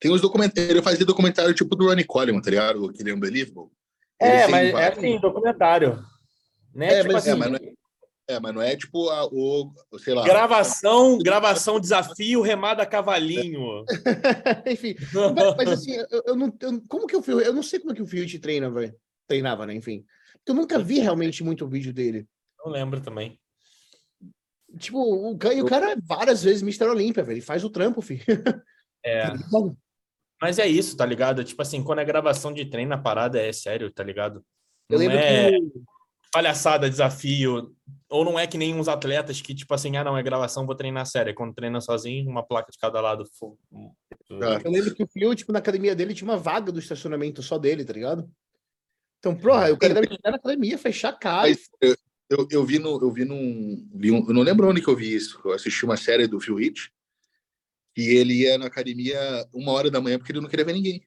Tem uns documentários. Ele fazia documentário tipo do Ronnie Coleman, tá ligado? Aquele Unbelievable. Ele É, mas é vários- assim, documentário. Né? É, tipo mas- É, assim, mas não é, é, mas não é tipo a- o. Sei lá. gravação, gravação, desafio, remada a cavalinho. [LAUGHS] Enfim, mas, mas assim, eu, eu não. eu- como que o Phil. Eu não sei como que o Heath treina, velho. Treinava, né? Enfim. Eu nunca vi realmente muito vídeo dele. Não lembro também. Tipo, o, e o cara é várias vezes Mr. Olímpia, velho. Ele faz o trampo, filho. [LAUGHS] É, mas é isso, tá ligado? Tipo assim, quando é gravação de treino, a parada é sério, tá ligado? Eu Não lembro é que o, palhaçada, desafio. Ou não é que nem uns atletas que, tipo assim, ah, não, é gravação, vou treinar sério. É Quando treina sozinho, uma placa de cada lado. Ah. Eu lembro que o Phil, tipo, na academia dele tinha uma vaga do estacionamento só dele, tá ligado? Então, porra, o cara deve chegar na academia, fechar a cara. Mas eu, eu, eu vi no. Eu vi num. vi um- eu não lembro onde que eu vi isso. Eu assisti uma série do Phil Heath. E ele ia na academia uma hora da manhã porque ele não queria ver ninguém.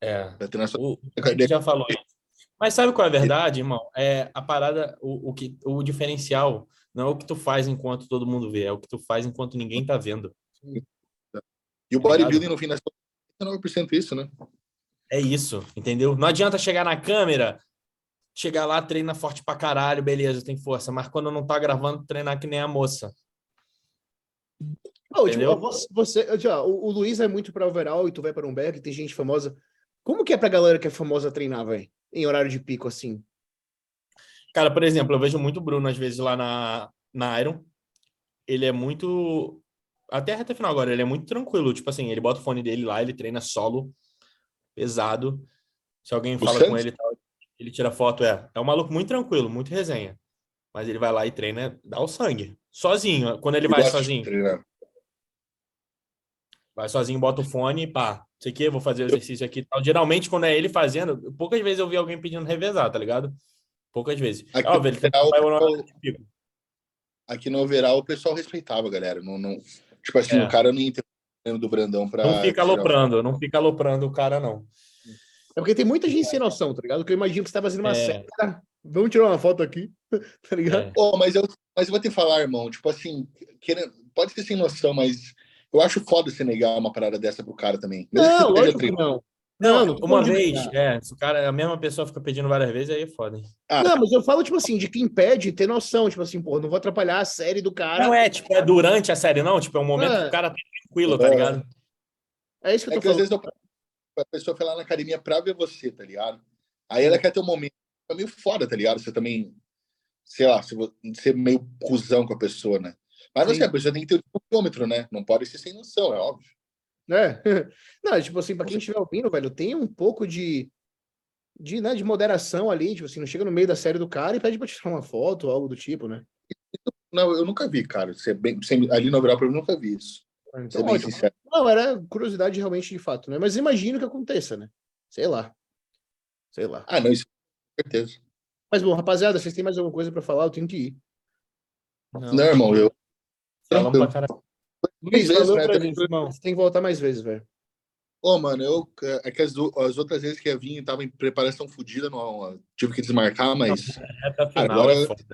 É. Pra treinar só. O, a gente já falou isso. Mas sabe qual é a verdade, irmão? É a parada, o, o, que, o diferencial não é o que tu faz enquanto todo mundo vê, é o que tu faz enquanto ninguém tá vendo. E o Tá bodybuilding, no fim das contas, é 9% isso, né? É isso, entendeu? Não adianta chegar na câmera, chegar lá, treina forte pra caralho, beleza, tem força. Mas quando não tá gravando, treinar que nem a moça. Pô, tipo, entendeu? você, você- tipo, ó, o, o Luiz é muito pra overall e tu vai para um berg, tem gente famosa. Como que é pra galera que é famosa treinar, velho? Em horário de pico, assim? Cara, por exemplo, eu vejo muito o Bruno, às vezes, lá na, na Iron. Ele é muito. Até a reta final agora, ele é muito tranquilo. Tipo assim, ele bota o fone dele lá, ele treina solo, pesado. Se alguém fala com ele, tal, ele tira foto. É, é um maluco muito tranquilo, muito resenha. Mas ele vai lá e treina, dá o sangue. Sozinho. Quando ele Eu vai sozinho, treinar. Vai sozinho, bota o fone e pá. Sei que, vou fazer o exercício aqui e tal. Geralmente, quando é ele fazendo, poucas vezes eu vi alguém pedindo revezar, tá ligado? Poucas vezes. Aqui Óbvio, ele no geral, vai o no pico. Aqui no overall, o pessoal respeitava, galera. Não, não... Tipo assim, É. o cara não treino do Brandão pra. Não fica aloprando, não fica aloprando o cara, não. É porque tem muita gente sem noção, tá ligado? Que eu imagino que você tá fazendo uma É. série. cara, Vamos tirar uma foto aqui, [LAUGHS] tá ligado? É. Ô, mas, eu, mas eu vou te falar, irmão. Tipo assim, querendo, pode ser sem noção, mas eu acho foda você negar uma parada dessa pro cara também. Mesmo que Não, você lógico que não. Não, não uma vez, é, se o cara, a mesma pessoa fica pedindo várias vezes, aí é foda. Ah, Não, mas eu falo, tipo assim, de que impede ter noção. Tipo assim, pô, não vou atrapalhar a série do cara. Não é, tipo, é durante a série, não. Tipo, é um momento É. que o cara tá tranquilo, tá É. ligado? É isso que eu É tô que às falando. vezes eu- a pessoa foi lá na academia pra ver você, tá ligado? Aí ela quer ter um momento. É meio foda, tá ligado? Você também, sei lá, se vo- ser meio cuzão com a pessoa, né? Mas Sim. assim, a pessoa tem que ter o quilômetro, né? Não pode ser sem noção, é óbvio. né? [LAUGHS] Não, tipo assim, pra quem estiver ouvindo, velho, tem um pouco de, de, né, de moderação ali, tipo assim, não chega no meio da série do cara e pede pra tirar uma foto ou algo do tipo, né? Não, eu nunca vi, cara. Ser bem, sem- ali no overall, eu nunca vi isso. Então, Ser bem ótimo. sincero. Não, era curiosidade realmente de fato, né? Mas imagino que aconteça, né? Sei lá. Sei lá. Ah, não, isso com certeza. Mas bom, rapaziada, vocês têm mais alguma coisa pra falar? Eu tenho que ir. Não, irmão, eu. Falamos pra caralho. Luiz, vezes, valeu né? pra irmão. Você tem que voltar mais vezes, velho. Ô, mano, eu. É que as, as outras vezes que eu vim, eu tava em preparação fodida, não, tive que desmarcar, mas. Reta final Agora- é foda.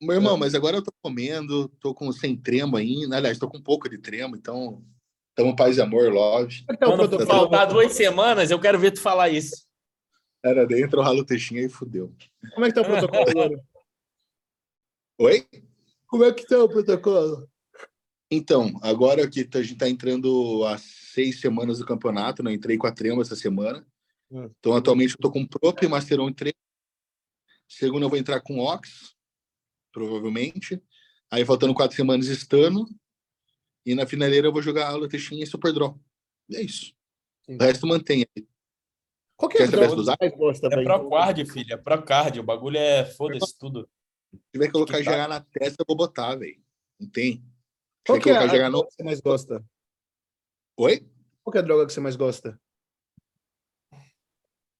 Meu irmão, mas agora eu tô comendo, tô com sem tremo ainda. Aliás, tô com um pouco de tremo, então. Tamo paz e amor, love. Como é que tá o Quando faltar duas semanas, eu quero ver tu falar isso. Era dentro, o ralo textinha e fudeu. Como é que tá o protocolo [LAUGHS] agora? Oi? Como é que tá o protocolo? Então, agora que a gente tá entrando há seis semanas do campeonato, né? Entrei com a Trema essa semana. Hum. Então, atualmente eu tô com Prop, Masteron e Trema. Segundo, eu vou entrar com Ox, provavelmente. Aí, faltando quatro semanas, Stano. E na finaleira eu vou jogar Aula Textinha e Super Draw. E é isso. Sim. O resto mantém. Qual que é a É velho? Procard, filho. É Procard. O bagulho é foda-se tudo. Se tiver que colocar Que tá. GH na testa, eu vou botar, velho. Não tem. Qual que é a droga no... que você mais gosta? Oi? Qual que é a droga que você mais gosta?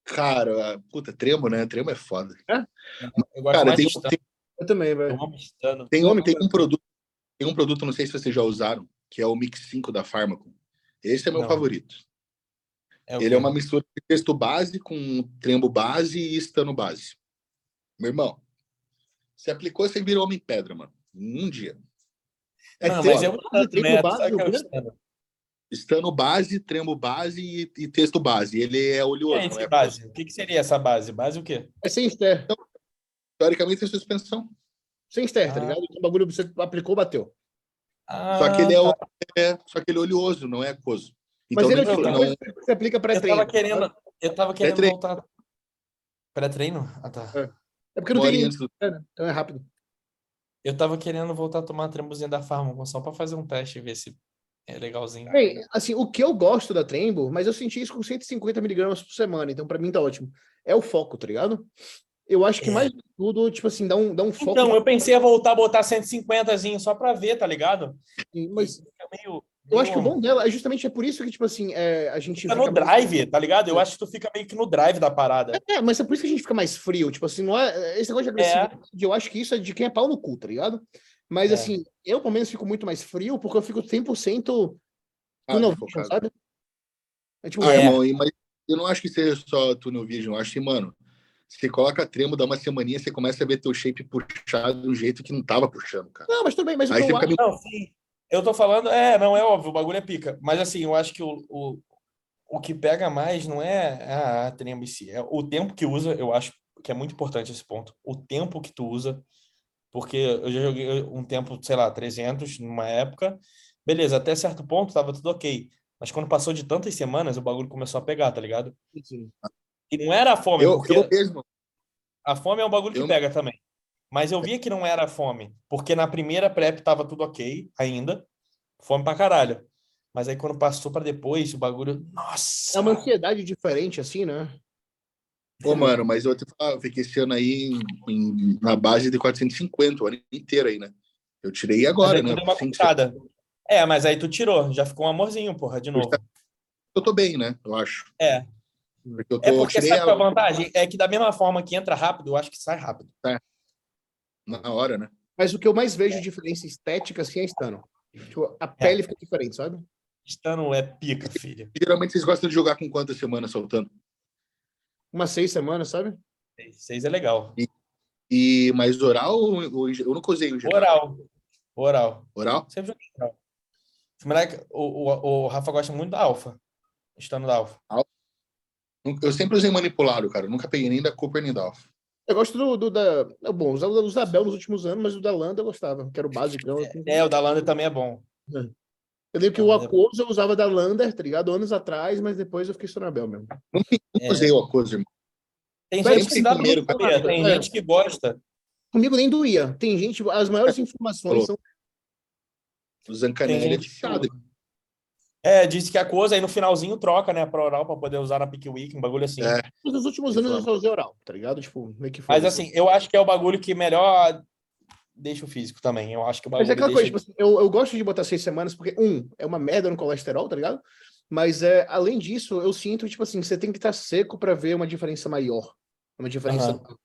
Cara, puta, tremo, né? Tremo é foda. Eu gosto Cara, mais tem, tem, Eu também, Eu velho. tem um, tem um produto, tem um produto, não sei se vocês já usaram, que é o Mix 5 da Pharmacon. Esse é meu Não. favorito. É Ele é uma mistura de texto base com trembo base e estano base. Meu irmão, você aplicou, você virou homem pedra, mano. Em um dia. É Não, tremo mas é base, tremo né? Base, é o o quê? Stano. Estano base, trembo base e, e texto base. Ele é oleoso, é é base? O que, que seria essa base? Base o quê? É sem ester. Teoricamente é suspensão. Sem ester, tá Ah. ligado? O bagulho você aplicou, bateu. Só que ele é, Ah, o- tá. é- só que ele é oleoso, não é aquoso. Mas Então ele é não, tipo coisa que você aplica Eu pré-treino. tava querendo, eu tava querendo voltar. Pré-treino? Ah, tá. É porque não uma tem do- né? Então é rápido. Eu tava querendo voltar a tomar a trembuzinha da Farma, só pra fazer um teste e ver se é legalzinho. Bem, assim, o que eu gosto da Trembo, mas eu senti isso com 150 miligramas por semana, então pra mim tá ótimo. É o foco, tá ligado? Eu acho que É. mais de tudo, tipo assim, dá um, dá um foco. Então, eu pensei a voltar a botar 150zinho só pra ver, tá ligado? mas Fica meio. Eu acho que o bom dela é justamente é por isso que, tipo assim, é, a gente. Fica no mais- drive, tá ligado? Eu acho que tu fica meio que no drive da parada. É, mas é por isso que a gente fica mais frio. Tipo assim, não é. Esse negócio de agressividade, eu acho que isso é de quem é pau no cu, tá ligado? Mas É. assim, eu pelo menos fico muito mais frio porque eu fico 100% Ah, tunnel focado. vision, sabe? É tipo, Ah, É. irmão, mas eu não acho que seja só tunnel vision. Eu acho que, mano, você coloca tremo, dá uma semaninha, você começa a ver teu shape puxado de um jeito que não tava puxando, cara. não, mas tudo bem, mas o Aí você eu acho. meio... Não, sim. Eu tô falando, é, não é óbvio, o bagulho é pica. Mas assim, eu acho que o, o, o que pega mais não é a, tremba em si, é o tempo que usa, eu acho que é muito importante esse ponto. O tempo que tu usa, porque eu já joguei um tempo, sei lá, 300 numa época, beleza, até certo ponto tava tudo ok. Mas quando passou de tantas semanas, o bagulho começou a pegar, tá ligado? Sim. E não era a fome, Eu, porque eu mesmo, a fome é um bagulho que Eu- pega também. Mas eu via que não era fome, porque na primeira prep tava tudo ok ainda, fome pra caralho. Mas aí quando passou pra depois, o bagulho, nossa. É uma ansiedade diferente, assim, né? Ô, mano, mas eu te falar, eu fiquei esse ano aí em- em- na base de 450, o ano inteiro aí, né? Eu tirei Mas agora, né? deu uma cortada. É, mas aí tu tirou, já ficou um amorzinho, porra, de novo. Eu tô bem, né? Eu acho. É. Porque eu tô, É porque sabe qual é a ela vantagem? É que da mesma forma que entra rápido, eu acho que sai rápido. Na hora, né? Mas o que eu mais vejo de diferença estética, assim, é estano. Tipo, a pele fica diferente, sabe? Estando é pica, filho. Geralmente vocês gostam de jogar com quantas semanas soltando? Umas seis semanas, sabe? Seis é legal. E mais oral ou, eu nunca usei o. Oral. Oral. Oral? Sempre joguei oral. Moleque, o, o, o Rafa gosta muito da Alfa. Estando da Alfa. Eu sempre usei manipulado, cara. Eu nunca peguei nem da Cooper nem da Alpha. Eu gosto do, do da. é Bom, usava os da Bell nos últimos anos, mas o da Landa eu gostava, que era o básico. É, o da Lander também é bom. Eu lembro que o é. Aquoso eu usava da Lander, tá ligado? Anos atrás, mas depois eu fiquei só na Bell mesmo. É. usei o Acoso, irmão. Tem Mas gente que se dá primeiro, muito, cara. Tem É. gente que gosta. Comigo nem doía. Tem gente, as maiores [LAUGHS] informações são. O Zancanelli é viciado. É, disse que a coisa aí no finalzinho troca, né, pra oral pra poder usar na Pick Week, um bagulho assim. É. Nos últimos anos eu só usei oral, tá ligado? Tipo, meio que Mas foda-se. assim, eu acho que é o bagulho que melhor deixa o físico também. Eu acho que o Mas bagulho é aquela coisa, deixa... tipo assim, eu, eu gosto de botar seis semanas, porque, um, é uma merda no colesterol, tá ligado? Mas é, além disso, eu sinto, tipo assim, você tem que estar seco pra ver uma diferença maior. Uma diferença Aham.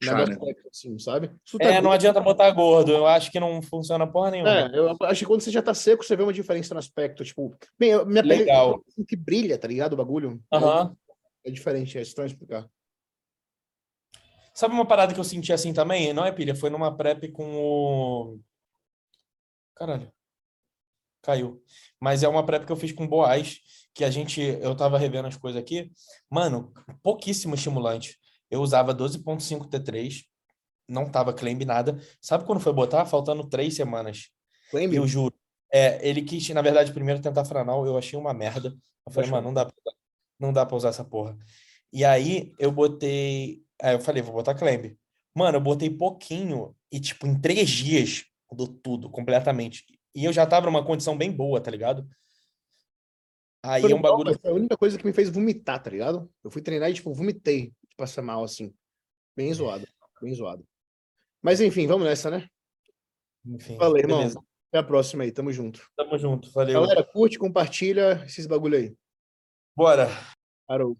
Né? técnica, assim, sabe? Tá É, não gordo, adianta botar gordo. Eu acho que não funciona porra nenhuma. É, eu acho que quando você já tá seco, você vê uma diferença no aspecto. Tipo, bem, minha pele Legal. assim, que brilha, tá ligado? O bagulho. Aham. É diferente, é estranho explicar. Sabe uma parada que eu senti assim também? Não é pilha, foi numa prep com o. Caralho. caiu. Mas é uma prep que eu fiz com Boaz, que a gente, eu tava revendo as coisas aqui. Mano, pouquíssimo estimulante. Eu usava 12.5 T3, não tava claim nada. Sabe quando foi botar? Faltando três semanas. Claim? Eu juro. É, ele quis, na verdade, primeiro tentar franal, eu achei uma merda. Eu falei, mano, não dá, pra, não dá pra usar essa porra. E aí eu botei. Aí eu falei, vou botar Clemb. Mano, eu botei pouquinho e, tipo, em três dias mudou tudo completamente. E eu já tava numa condição bem boa, tá ligado? Aí Foi é um bagulho. foi a única coisa que me fez vomitar, tá ligado? Eu fui treinar e, tipo, vomitei de passar mal, assim. Bem zoado, bem zoado. Mas enfim, vamos nessa, né? Enfim, Valeu, irmão. beleza. Até a próxima aí, tamo junto. Tamo junto. Valeu. Galera, curte, compartilha esses bagulho aí. Bora. Parou.